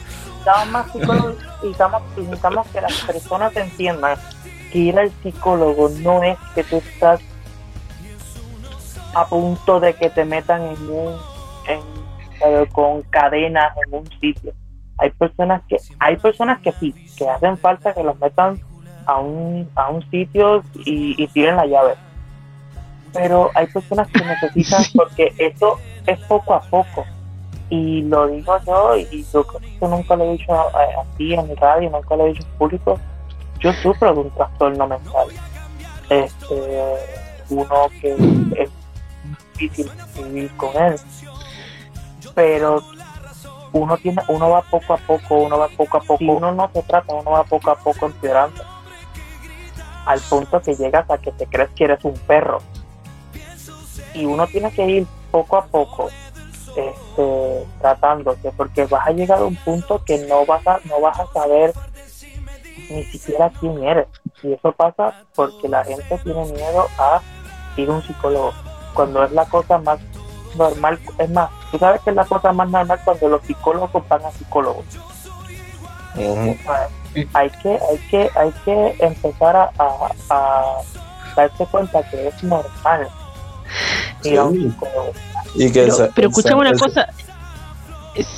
necesitamos más psicólogos y necesitamos, necesitamos que las personas entiendan que ir al psicólogo no es que tú estás a punto de que te metan en un en, eh, con cadenas en un sitio. Hay personas que hay personas que sí que hacen falta que los metan a un a un sitio y, y tiren la llave. Pero hay personas que necesitan porque eso es poco a poco. Y lo digo yo y yo creo que esto nunca lo he dicho a, a- aquí en mi radio nunca lo he dicho en público. Yo sufro de un trastorno mental. Este uno que es difícil vivir con él. Pero uno tiene uno va poco a poco uno va poco a poco. Si uno no se trata uno va poco a poco empeorando al punto que llegas a que te crees que eres un perro. Y uno tiene que ir poco a poco este, tratándose porque vas a llegar a un punto que no vas a no vas a saber ni siquiera quién eres. Y eso pasa porque la gente tiene miedo a ir a un psicólogo cuando es la cosa más normal es más tú sabes que es la cosa más normal cuando los psicólogos van a psicólogos hay que hay que hay que empezar a, a, a darse cuenta que es normal. Ir a un psicólogo Y que Pero, se- pero escuchame una cosa.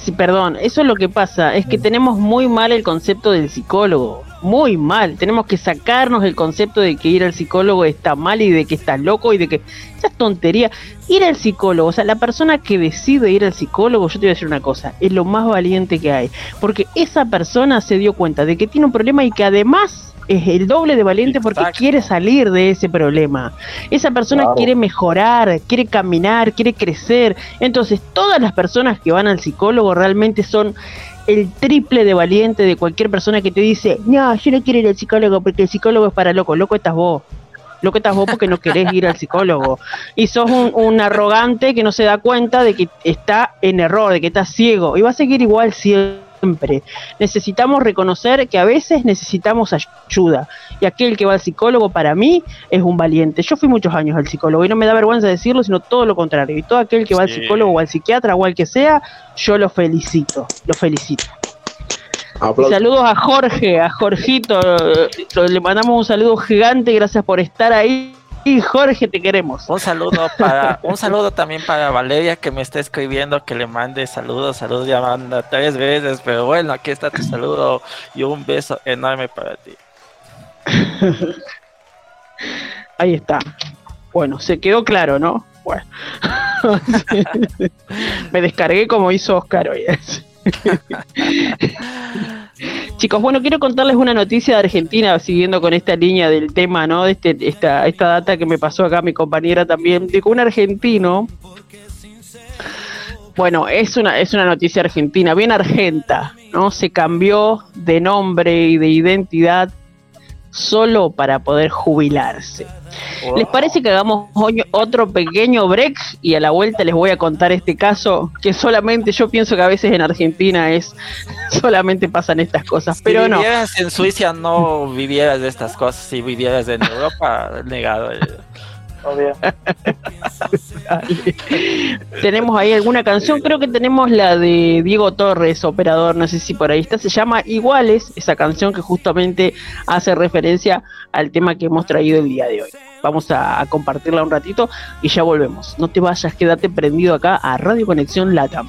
Sí, perdón, eso es lo que pasa, es que tenemos muy mal el concepto del psicólogo. Muy mal. Tenemos que sacarnos el concepto de que ir al psicólogo está mal y de que estás loco y de que esa es tontería. Ir al psicólogo, o sea, la persona que decide ir al psicólogo, yo te voy a decir una cosa, es lo más valiente que hay, porque esa persona se dio cuenta de que tiene un problema y que además es el doble de valiente porque quiere salir de ese problema. Esa persona Claro. quiere mejorar, quiere caminar, quiere crecer. Entonces, todas las personas que van al psicólogo realmente son el triple de valiente de cualquier persona que te dice, no, yo no quiero ir al psicólogo porque el psicólogo es para loco, loco estás vos. Loco estás vos porque no querés ir al psicólogo. Y sos un, un arrogante que no se da cuenta de que está en error, de que está ciego. Y va a seguir igual siempre. Necesitamos reconocer que a veces necesitamos ayuda. Y aquel que va al psicólogo para mí es un valiente. Yo fui muchos años al psicólogo y no me da vergüenza decirlo, sino todo lo contrario. Y todo aquel que va al psicólogo o al psiquiatra o al que sea, yo lo felicito. Lo felicito. Saludos a Jorge, a Jorgito. Le mandamos un saludo gigante. Gracias por estar ahí. Y Jorge, te queremos. Un saludo para, un saludo también para Valeria que me está escribiendo que le mande saludos, saludos ya manda tres veces, pero bueno, aquí está tu saludo y un beso enorme para ti. Ahí está. Bueno, se quedó claro, ¿no? Bueno. Me descargué como hizo Oscar hoy. Chicos, bueno, quiero contarles una noticia de Argentina, siguiendo con esta línea del tema, ¿no? De este, esta, esta data que me pasó acá mi compañera también, de un argentino, bueno, es una, es una noticia argentina, bien argenta, ¿no? Se cambió de nombre y de identidad solo para poder jubilarse. ¿Les parece que hagamos otro pequeño break y a la vuelta les voy a contar este caso que solamente yo pienso que a veces en Argentina es solamente pasan estas cosas, pero si no. vivieras en Suiza no vivieras de estas cosas, si vivieras en Europa, negado. tenemos ahí alguna canción, creo que tenemos la de Diego Torres, operador, no sé si por ahí está, se llama Iguales, esa canción que justamente hace referencia al tema que hemos traído el día de hoy. Vamos a, compartirla un ratito y ya volvemos. No te vayas, quédate prendido acá a Radio Conexión Latam.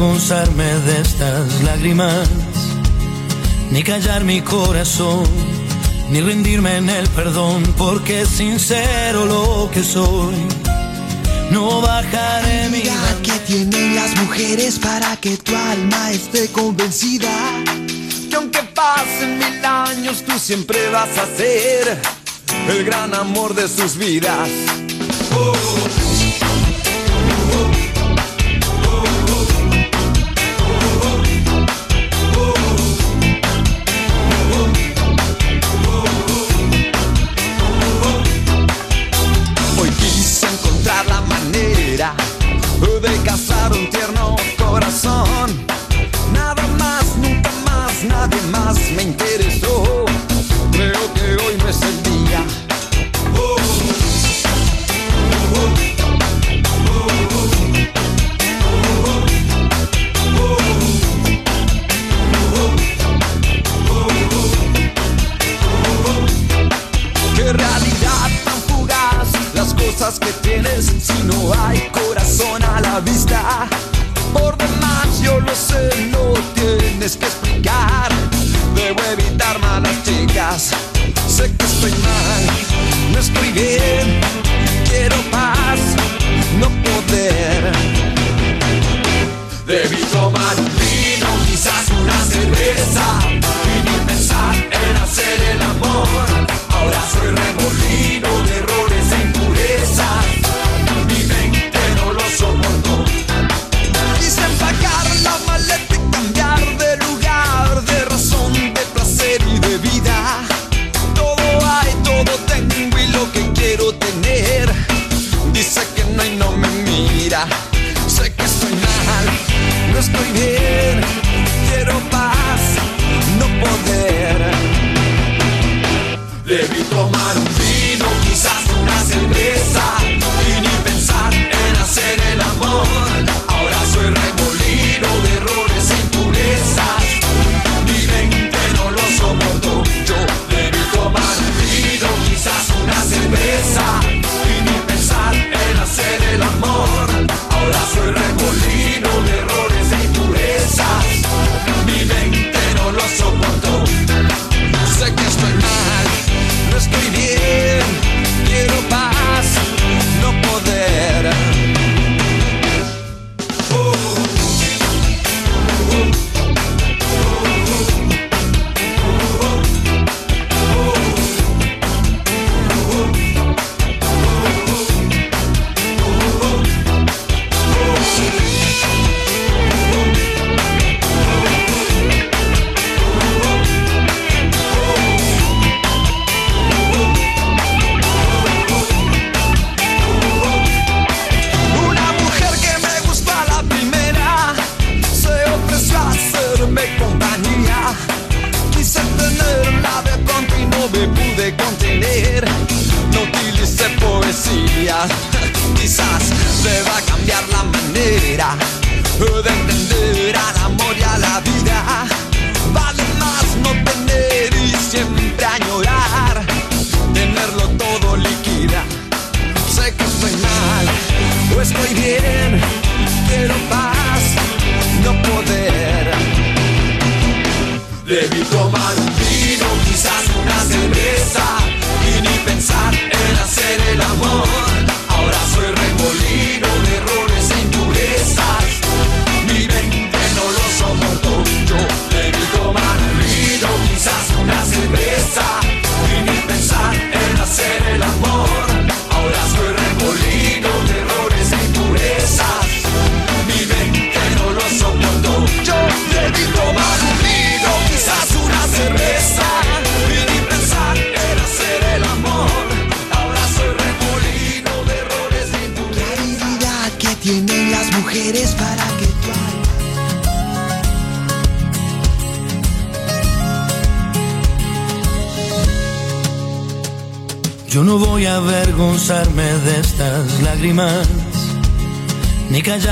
avergonzarme de estas lágrimas, ni callar mi corazón, ni rendirme en el perdón, porque sincero lo que soy. No bajaré mi que tienen las mujeres para que tu alma esté convencida que aunque pasen mil años tú siempre vas a ser el gran amor de sus vidas.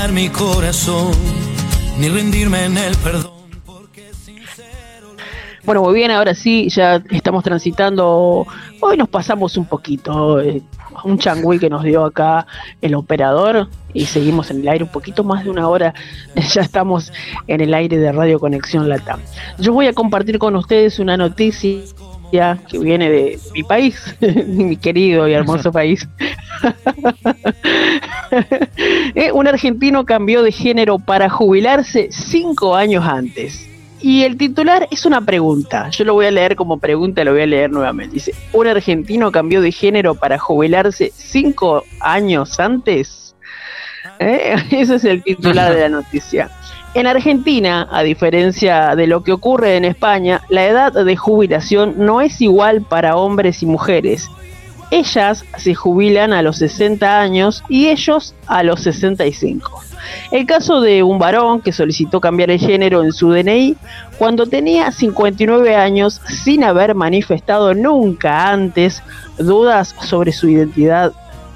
mi corazón, ni rendirme en el perdón. Bueno, muy bien, ahora sí, ya estamos transitando. Hoy nos pasamos un poquito, eh, un changüí que nos dio acá el operador y seguimos en el aire un poquito más de una hora. Ya estamos en el aire de Radio Conexión Latam. Yo voy a compartir con ustedes una noticia que viene de mi país, mi querido y hermoso país. Eh, un argentino cambió de género para jubilarse cinco años antes. Y el titular es una pregunta. Yo lo voy a leer como pregunta, lo voy a leer nuevamente. Dice, un argentino cambió de género para jubilarse cinco años antes. ¿Eh? Ese es el titular de la noticia. En Argentina, a diferencia de lo que ocurre en España, la edad de jubilación no es igual para hombres y mujeres. Ellas se jubilan a los 60 años y ellos a los 65. El caso de un varón que solicitó cambiar el género en su DNI cuando tenía 59 años sin haber manifestado nunca antes dudas sobre su identidad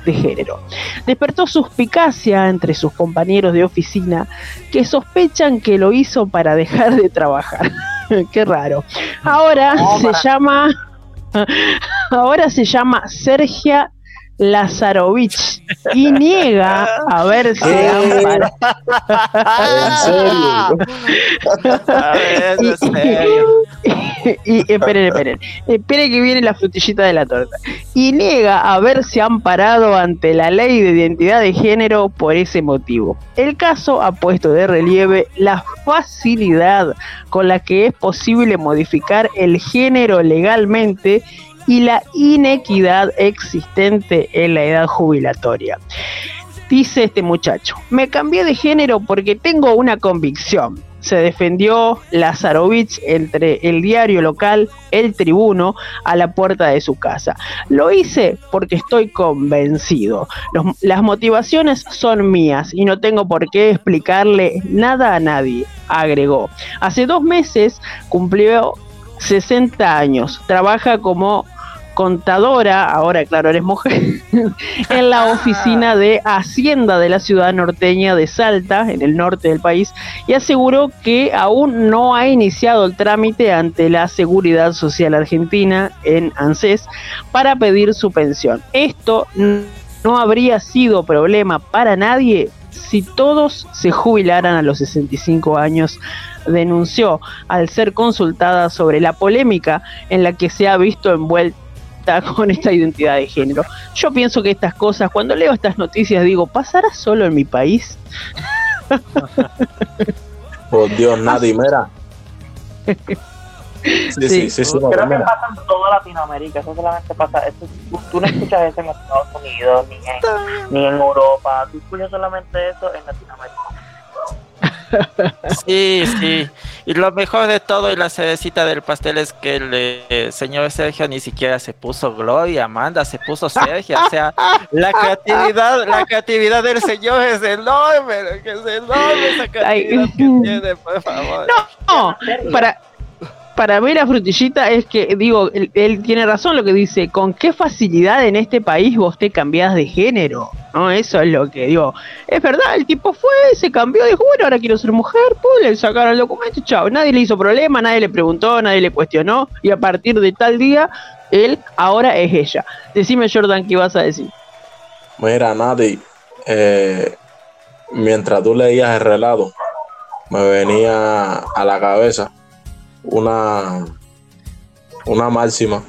de género. Despertó suspicacia entre sus compañeros de oficina que sospechan que lo hizo para dejar de trabajar. Qué raro. Ahora se llama ahora se llama Sergia Lazarovich y niega haberse amparado. A ver, en serio. y esperen, esperen, esperen que viene la frutillita de la torta. Y niega haberse amparado ante la ley de identidad de género por ese motivo. El caso ha puesto de relieve la facilidad con la que es posible modificar el género legalmente y la inequidad existente en la edad jubilatoria. Dice este muchacho, me cambié de género porque tengo una convicción. Se defendió Lazarovich entre el diario local El Tribuno a la puerta de su casa. Lo hice porque estoy convencido. Las motivaciones son mías y no tengo por qué explicarle nada a nadie, agregó. Hace dos meses cumplió 60 años. Trabaja como contadora, ahora claro, eres mujer, en la oficina de Hacienda de la ciudad norteña de Salta, en el norte del país, y aseguró que aún no ha iniciado el trámite ante la Seguridad Social Argentina en ANSES para pedir su pensión. Esto no habría sido problema para nadie si todos se jubilaran a los 65 años denunció al ser consultada sobre la polémica en la que se ha visto envuelta con esta identidad de género. Yo pienso que estas cosas, cuando leo estas noticias, digo, ¿pasará solo en mi país? Por Dios, nadie, mira. Sí, sí, sí, sí, Creo que mira. pasa en toda Latinoamérica, eso solamente pasa, eso- tú, tú no escuchas eso en Estados Unidos, ni en, ni en Europa, tú escuchas solamente eso en Latinoamérica. Sí, sí. Y lo mejor de todo y la cerecita del pastel es que el eh, señor Sergio ni siquiera se puso Gloria, Amanda, se puso Sergio. O sea, la creatividad, la creatividad del señor es enorme, que es enorme esa creatividad que tiene, por favor. No, para, para mí la frutillita es que, digo, él, tiene razón lo que dice, con qué facilidad en este país vos te cambiás de género, ¿no? Eso es lo que digo. Es verdad, el tipo fue, se cambió, dijo, bueno, ahora quiero ser mujer, pues le sacaron el documento, chao. Nadie le hizo problema, nadie le preguntó, nadie le cuestionó, y a partir de tal día, él ahora es ella. Decime, Jordan, ¿qué vas a decir? Mira, Nati, eh, mientras tú leías el relato, me venía a la cabeza una, una máxima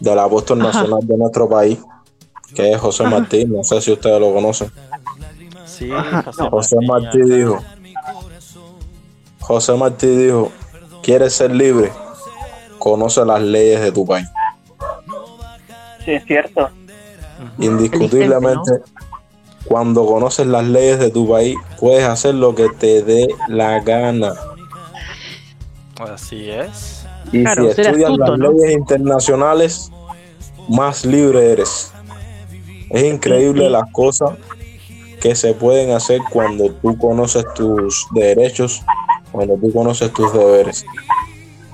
del apóstol Ajá. nacional de nuestro país, que es José Martín, no sé si ustedes lo conocen. Sí, José Martí dijo, José Martí dijo, ¿quieres ser libre? Conoce las leyes de tu país. Sí, es cierto. Indiscutiblemente, cuando conoces las leyes de tu país, puedes hacer lo que te dé la gana. Así es. Y Claro, si estudias astuto, las ¿no? leyes internacionales, más libre eres. Es increíble las cosas que se pueden hacer cuando tú conoces tus derechos, cuando tú conoces tus deberes.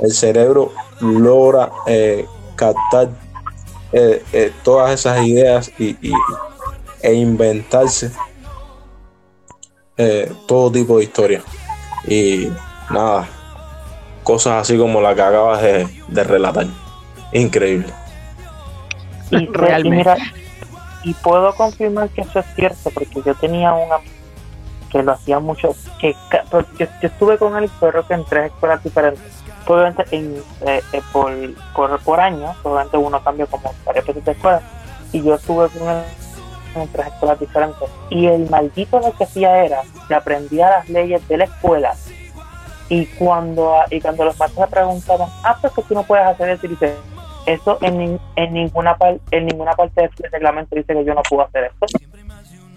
El cerebro logra eh, captar eh, eh, todas esas ideas y, y- e inventarse eh, todo tipo de historia. Y nada, cosas así como la que acabas de, de relatar. Increíble. Y, y mira, y puedo confirmar que eso es cierto, porque yo tenía un amigo que lo hacía mucho, que pero yo, yo estuve con él, creo que en tres escuelas diferentes. Obviamente en, eh, eh, por, por, por año, obviamente uno cambia como varias veces de escuela, y yo estuve con él en tres escuelas diferentes. Y el maldito lo que hacía era que aprendía las leyes de la escuela. Y cuando, y cuando los maestros le preguntaban, ah, pues que tú no puedes hacer eso, y dice, eso en, en ninguna en ninguna parte del reglamento dice que yo no puedo hacer esto.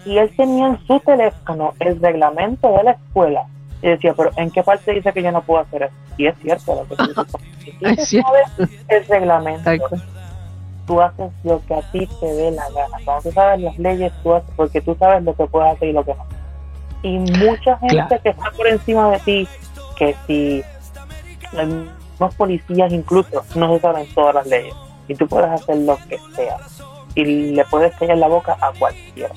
Y él tenía en su teléfono el reglamento de la escuela. Y decía, pero ¿en qué parte dice que yo no puedo hacer eso? Y es cierto lo que tú cierto. sabes el reglamento, tú haces lo que a ti te dé la gana. Cuando tú sabes las leyes, tú haces porque tú sabes lo que puedes hacer y lo que no. Y mucha gente Claro. que está por encima de ti, que si los policías incluso no se saben todas las leyes y tú puedes hacer lo que sea y le puedes callar la boca a cualquiera.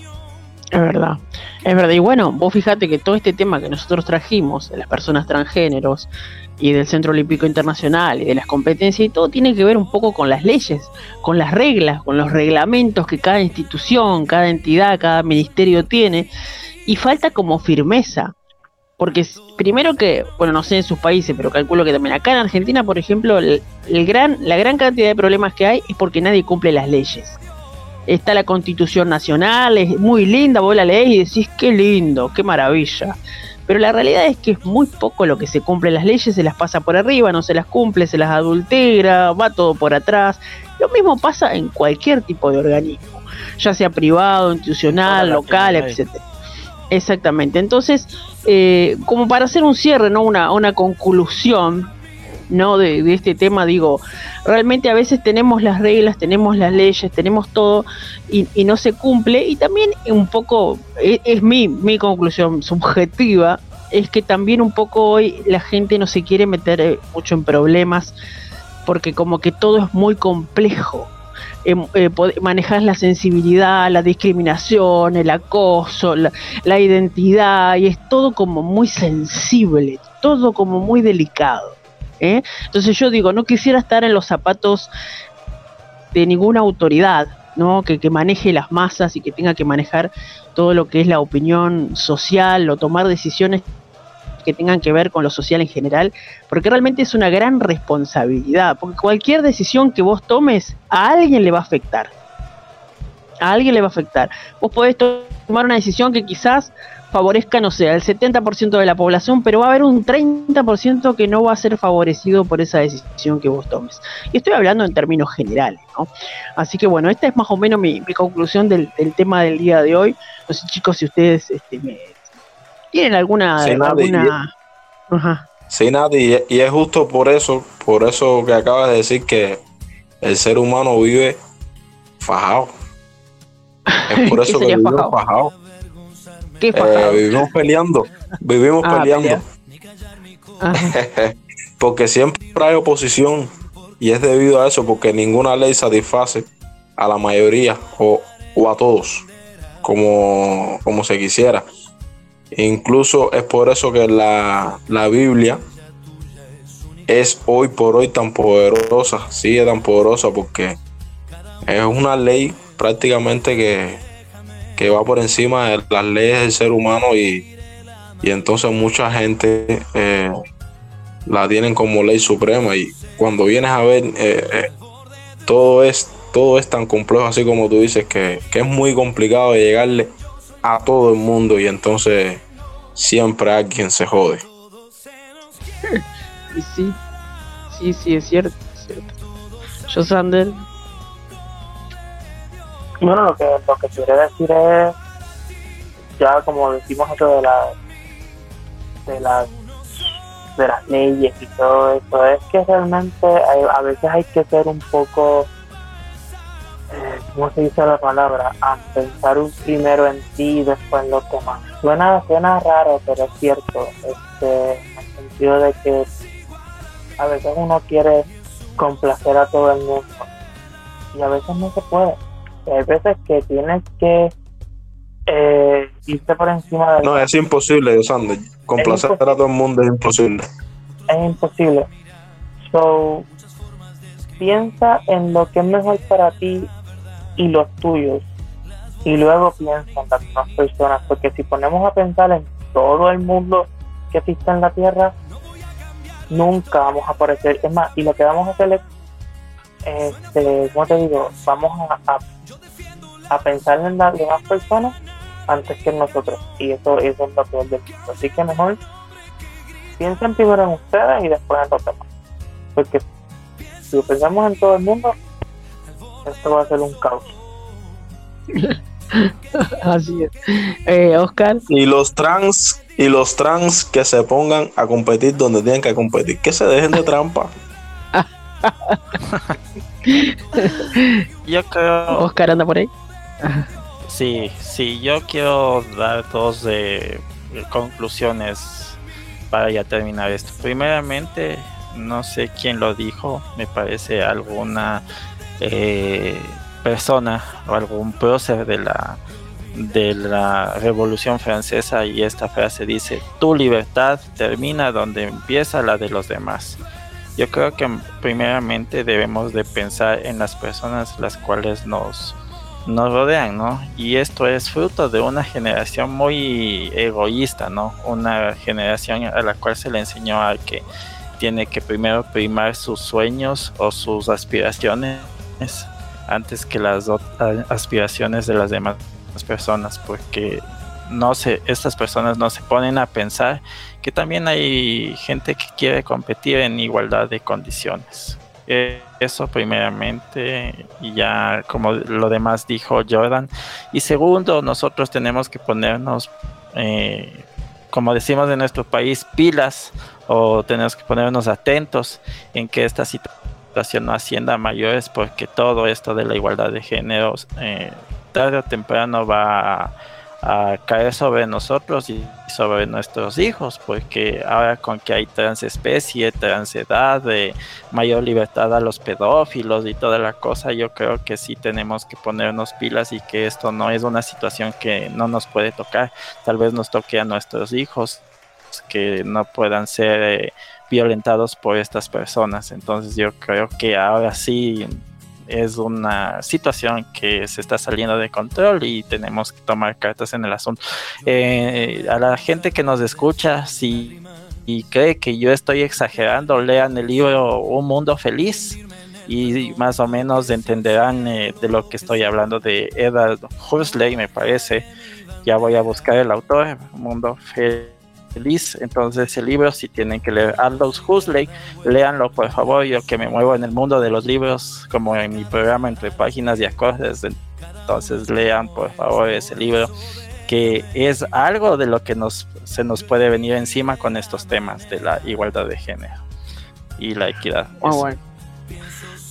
Es verdad, es verdad. Y bueno, vos fijate que todo este tema que nosotros trajimos de las personas transgéneros y del Centro Olímpico Internacional y de las competencias y todo tiene que ver un poco con las leyes, con las reglas, con los reglamentos que cada institución, cada entidad, cada ministerio tiene y falta como firmeza. Porque primero que, bueno, no sé en sus países, pero calculo que también acá en Argentina, por ejemplo, el, el gran, la gran cantidad de problemas que hay es porque nadie cumple las leyes está la constitución nacional, es muy linda, vos la leés y decís qué lindo, qué maravilla. Pero la realidad es que es muy poco lo que se cumple las leyes, se las pasa por arriba, no se las cumple, se las adultera, va todo por atrás. Lo mismo pasa en cualquier tipo de organismo, ya sea privado, institucional, local, etcétera. Exactamente. Entonces, eh, como para hacer un cierre, ¿no? Una, una conclusión, ¿no? De, este tema, digo, realmente a veces tenemos las reglas, tenemos las leyes, tenemos todo y, y no se cumple. Y también un poco, es, es mi, mi conclusión subjetiva, es que también un poco hoy la gente no se quiere meter eh, mucho en problemas porque como que todo es muy complejo. Em, eh, manejas la sensibilidad, la discriminación, el acoso, la, la identidad, y es todo como muy sensible, todo como muy delicado. ¿eh? Entonces yo digo, no quisiera estar en los zapatos de ninguna autoridad, ¿no? Que, que maneje las masas y que tenga que manejar todo lo que es la opinión social o tomar decisiones que tengan que ver con lo social en general, porque realmente es una gran responsabilidad, porque cualquier decisión que vos tomes a alguien le va a afectar. A alguien le va a afectar. Vos podés to- tomar una decisión que quizás favorezca, no sé, al 70% de la población, pero va a haber un 30% que no va a ser favorecido por esa decisión que vos tomes. Y estoy hablando en términos generales, ¿no? Así que bueno, esta es más o menos mi, mi conclusión del, del tema del día de hoy. No sé, chicos, si ustedes este, me- tienen alguna... Sí, Nati, alguna... Ajá. Sí, Nati, y es- y es justo por eso, por eso que acabas de decir que el ser humano vive fajado. Es por ¿Qué eso que vivimos fajado? ¿Qué Eh, fajado? vivimos peleando, vivimos Ah, peleando. Porque siempre hay oposición y es debido a eso, porque ninguna ley satisface a la mayoría o, o a todos como, como se quisiera. Incluso es por eso que la, la Biblia es hoy por hoy tan poderosa, sigue tan poderosa porque es una ley prácticamente que, que va por encima de las leyes del ser humano y, y entonces mucha gente eh, la tienen como ley suprema. Y cuando vienes a ver eh, eh, todo es todo es tan complejo así como tú dices que, que es muy complicado de llegarle a todo el mundo y entonces siempre alguien se jode. Y sí, sí, sí, es cierto. Es cierto. Yo, Sander, Bueno, lo que, lo que quiere decir es, ya como decimos eso de las de las de las leyes y todo eso, es que realmente hay- a veces hay que ser un poco, ¿cómo se dice la palabra? A pensar un primero en ti y después en los demás. Suena, suena raro, pero es cierto, este, en el sentido de que a veces uno quiere complacer a todo el mundo y a veces no se puede. Hay veces que tienes que eh, irte por encima de No, es imposible, Sander. Complacer a todo el mundo es imposible. es imposible. So, piensa en lo que es mejor para ti y los tuyos. Y luego piensa en las demás personas, porque si ponemos a pensar en todo el mundo que existe en la Tierra, nunca vamos a aparecer. Es más, y lo que vamos a hacer es, este, ¿cómo te digo? Vamos a, a, pensar en las demás personas antes que en nosotros. Y eso, eso es lo peor del mundo. Así que mejor piensen primero en ustedes y después en los demás. Porque si pensamos en todo el mundo, esto va a ser un caos. Así es. Eh, Oscar. Y los trans, y los trans que se pongan a competir donde tienen que competir, que se dejen de trampa. Yo creo. Oscar anda por ahí. Sí, sí, yo quiero dar dos eh, conclusiones para ya terminar esto. Primeramente, no sé quién lo dijo, me parece alguna eh, persona o algún prócer de la de la Revolución Francesa y esta frase dice, tu libertad termina donde empieza la de los demás. Yo creo que primeramente debemos de pensar en las personas las cuales nos, nos rodean, ¿no? Y esto es fruto de una generación muy egoísta, ¿no? Una generación a la cual se le enseñó a que tiene que primero primar sus sueños o sus aspiraciones antes que las aspiraciones de las demás personas, porque no se, estas personas no se ponen a pensar que también hay gente que quiere competir en igualdad de condiciones. Eh, eso primeramente, y ya como lo demás dijo Jordan. Y segundo, nosotros tenemos que ponernos, eh, como decimos en nuestro país, pilas o tenemos que ponernos atentos en que esta situación no ascienda mayores porque todo esto de la igualdad de géneros eh, tarde o temprano va a, caer sobre nosotros y sobre nuestros hijos, porque ahora con que hay transespecie, transedad, de mayor libertad a los pedófilos y toda la cosa, yo creo que sí tenemos que ponernos pilas y que esto no es una situación que no nos puede tocar, tal vez nos toque a nuestros hijos que no puedan ser eh, violentados por estas personas, entonces yo creo que ahora sí es una situación que se está saliendo de control y tenemos que tomar cartas en el asunto. Eh, a la gente que nos escucha, si cree que yo estoy exagerando, lean el libro Un Mundo Feliz y más o menos entenderán eh, de lo que estoy hablando de Edward Huxley, me parece. Ya voy a buscar el autor, Un Mundo Feliz feliz. Entonces, el libro, si tienen que leer Aldous Huxley, léanlo por favor. Yo que me muevo en el mundo de los libros, como en mi programa Entre Páginas y Acordes. Entonces, lean por favor ese libro, que es algo de lo que nos, se nos puede venir encima con estos temas de la igualdad de género y la equidad. Muy bueno.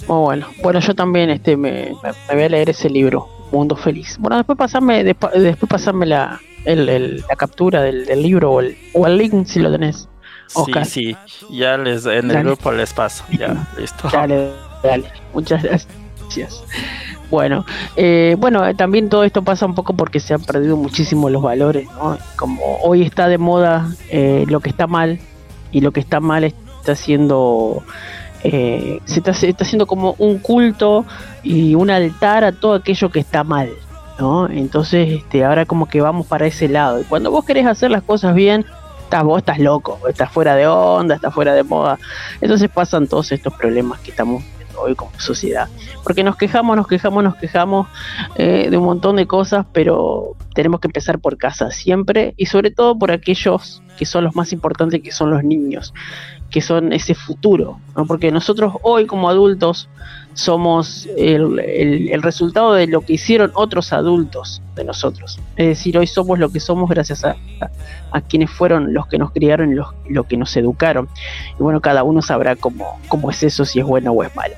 Muy bueno. Bueno, yo también este, me, me, voy a leer ese libro, Mundo Feliz. Bueno, después pasarme, después, después pasarme la, el, el, la captura del, del libro o el, o el, link si lo tenés. Oscar. Sí, sí, ya les en el dale. grupo les paso, ya, listo. Dale, dale, muchas gracias. Bueno, eh, bueno, también todo esto pasa un poco porque se han perdido muchísimo los valores, ¿no? Como hoy está de moda eh, lo que está mal y lo que está mal está siendo eh, se está, haciendo como un culto y un altar a todo aquello que está mal, ¿no? Entonces, este, ahora como que vamos para ese lado. Y cuando vos querés hacer las cosas bien, estás, vos estás loco, estás fuera de onda, estás fuera de moda. Entonces pasan todos estos problemas que estamos viendo hoy como sociedad. Porque nos quejamos, nos quejamos, nos quejamos eh, de un montón de cosas, pero tenemos que empezar por casa siempre y sobre todo por aquellos que son los más importantes, que son los niños que son ese futuro, ¿no? porque nosotros hoy como adultos somos el, resultado de lo que hicieron otros adultos de nosotros. Es decir, hoy somos lo que somos gracias a, quienes fueron los que nos criaron y los, lo que nos educaron. Y bueno, cada uno sabrá cómo, cómo es eso, si es bueno o es malo.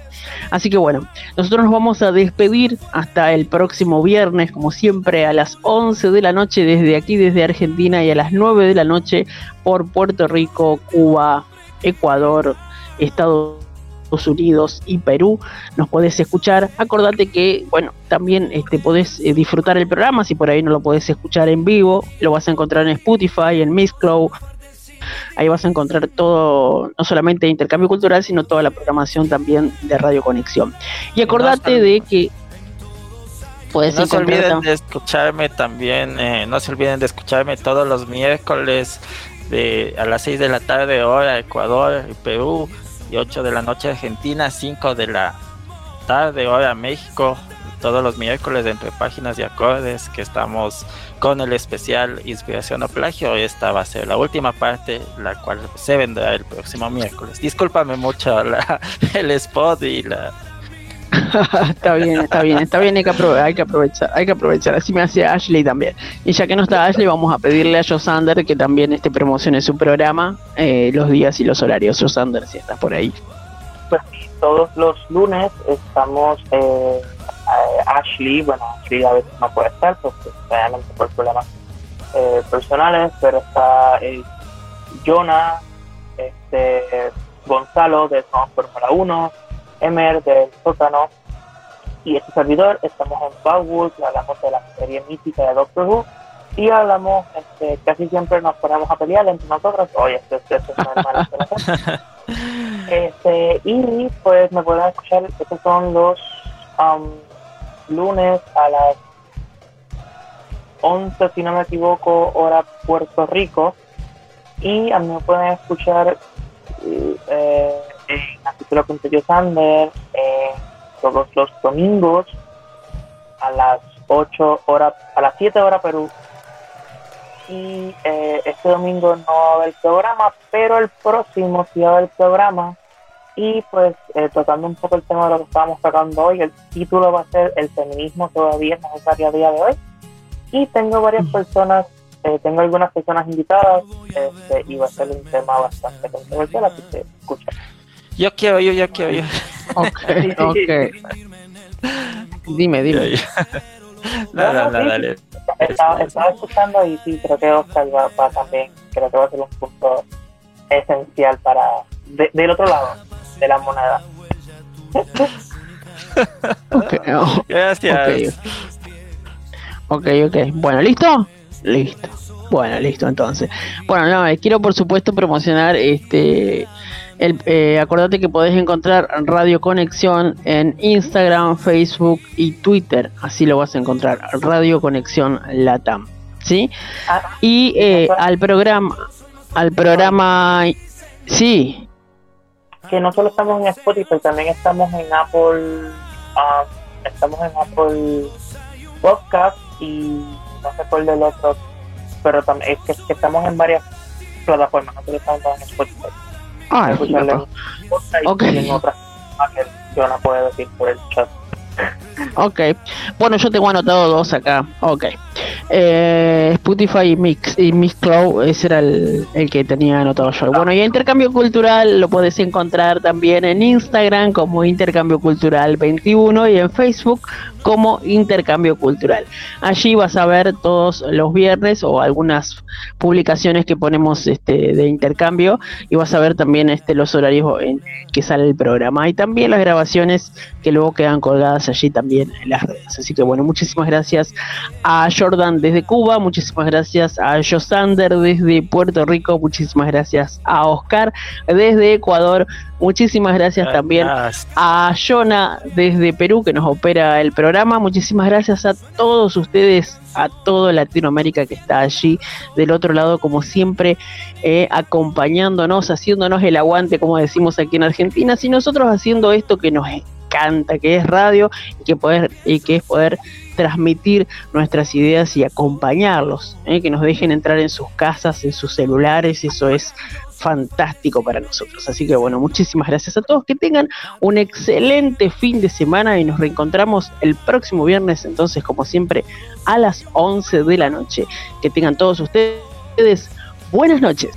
Así que bueno, nosotros nos vamos a despedir hasta el próximo viernes, como siempre, a las 11 de la noche desde aquí, desde Argentina, y a las 9 de la noche por Puerto Rico, Cuba, Ecuador, Estados Unidos y Perú, nos podés escuchar. Acordate que, bueno, también este, podés eh, disfrutar el programa, si por ahí no lo podés escuchar en vivo, lo vas a encontrar en Spotify, en Mixcloud, Ahí vas a encontrar todo, no solamente intercambio cultural, sino toda la programación también de Radio Conexión. Y acordate de que puedes no se olviden de escucharme también, eh, no se olviden de escucharme todos los miércoles de a las 6 de la tarde hora Ecuador y Perú y 8 de la noche Argentina, 5 de la tarde hora México, todos los miércoles entre páginas y acordes que estamos con el especial Inspiración o Plagio. Esta va a ser la última parte, la cual se vendrá el próximo miércoles. Discúlpame mucho la- el spot y la está bien, está bien, está bien, hay que, hay que aprovechar, hay que aprovechar. Así me hace Ashley también. Y ya que no está Ashley, vamos a pedirle a Josander que también este promocione su programa, eh, los días y los horarios. Josander, si estás por ahí. Pues todos los lunes estamos eh, Ashley, bueno, Ashley a veces no puede estar, pues realmente por problemas eh, personales, pero está eh, Jonah, este, Gonzalo de Fórmula 1, Emer del Sótano y este servidor. Estamos en Bowwood, hablamos de la serie mítica de Doctor Who y hablamos, este, casi siempre nos ponemos a pelear entre nosotros. Oye, esto, esto, esto es normal. este, y pues me pueden escuchar, estos son los am, lunes a las 11, si no me equivoco, hora Puerto Rico. Y a mí me pueden escuchar eh, en Artículo.yo Sander eh, todos los domingos a las 8 horas, a las 7 horas Perú. Y eh, este domingo no va a haber programa, pero el próximo sí va a haber programa. Y pues eh, tocando un poco el tema de lo que estábamos tocando hoy, el título va a ser El feminismo todavía es necesario a día de hoy. Y tengo varias personas, eh, tengo algunas personas invitadas este, y va a ser un tema bastante controversial, así que escucha. Yo quiero yo, yo quiero yo. Ok, ok. Dime, dime. Nada, No, no, nada, sí. dale. Estaba, estaba escuchando y sí, creo que Oscar va, va también, creo que va a ser un punto esencial para, de- del otro lado de la moneda. Ok, oh, Gracias. Ok, ok. Bueno, ¿listo? Listo. Bueno, listo entonces. Bueno, no, eh, quiero por supuesto promocionar este el, eh, acordate que podés encontrar Radio Conexión en Instagram, Facebook y Twitter. Así lo vas a encontrar. Radio Conexión Latam. ¿Sí? Y eh, al programa, al programa, sí, Que no solo estamos en Spotify, también estamos en Apple, ah, estamos en Apple Podcast y no sé cuál del otro, pero también es que, que estamos en varias plataformas, no solo estamos en Spotify. Ah, Escucharlo en loco. Spotify Ok. y en otras que yo no puedo decir por el chat. Ok. Bueno, yo tengo anotado dos acá. Ok. Eh, Spotify y Mix y Mixcloud, ese era el, el que tenía anotado yo. Bueno, y intercambio cultural lo puedes encontrar también en Instagram como Intercambio Cultural 21 y en Facebook como Intercambio Cultural. Allí vas a ver todos los viernes o algunas publicaciones que ponemos este de intercambio y vas a ver también este los horarios en que sale el programa y también las grabaciones que luego quedan colgadas allí también en las redes. Así que bueno, muchísimas gracias a Jordan desde Cuba, muchísimas gracias a Josander desde Puerto Rico, muchísimas gracias a Oscar desde Ecuador, muchísimas gracias también a Jonah desde Perú que nos opera el programa, muchísimas gracias a todos ustedes, a todo Latinoamérica que está allí del otro lado como siempre eh, acompañándonos, haciéndonos el aguante como decimos aquí en Argentina, y nosotros haciendo esto que nos encanta, que es radio y que, poder, y que es poder transmitir nuestras ideas y acompañarlos, eh, que nos dejen entrar en sus casas, en sus celulares, eso es fantástico para nosotros. Así que bueno, muchísimas gracias a todos, que tengan un excelente fin de semana y nos reencontramos el próximo viernes, entonces como siempre, a las 11 de la noche. Que tengan todos ustedes buenas noches.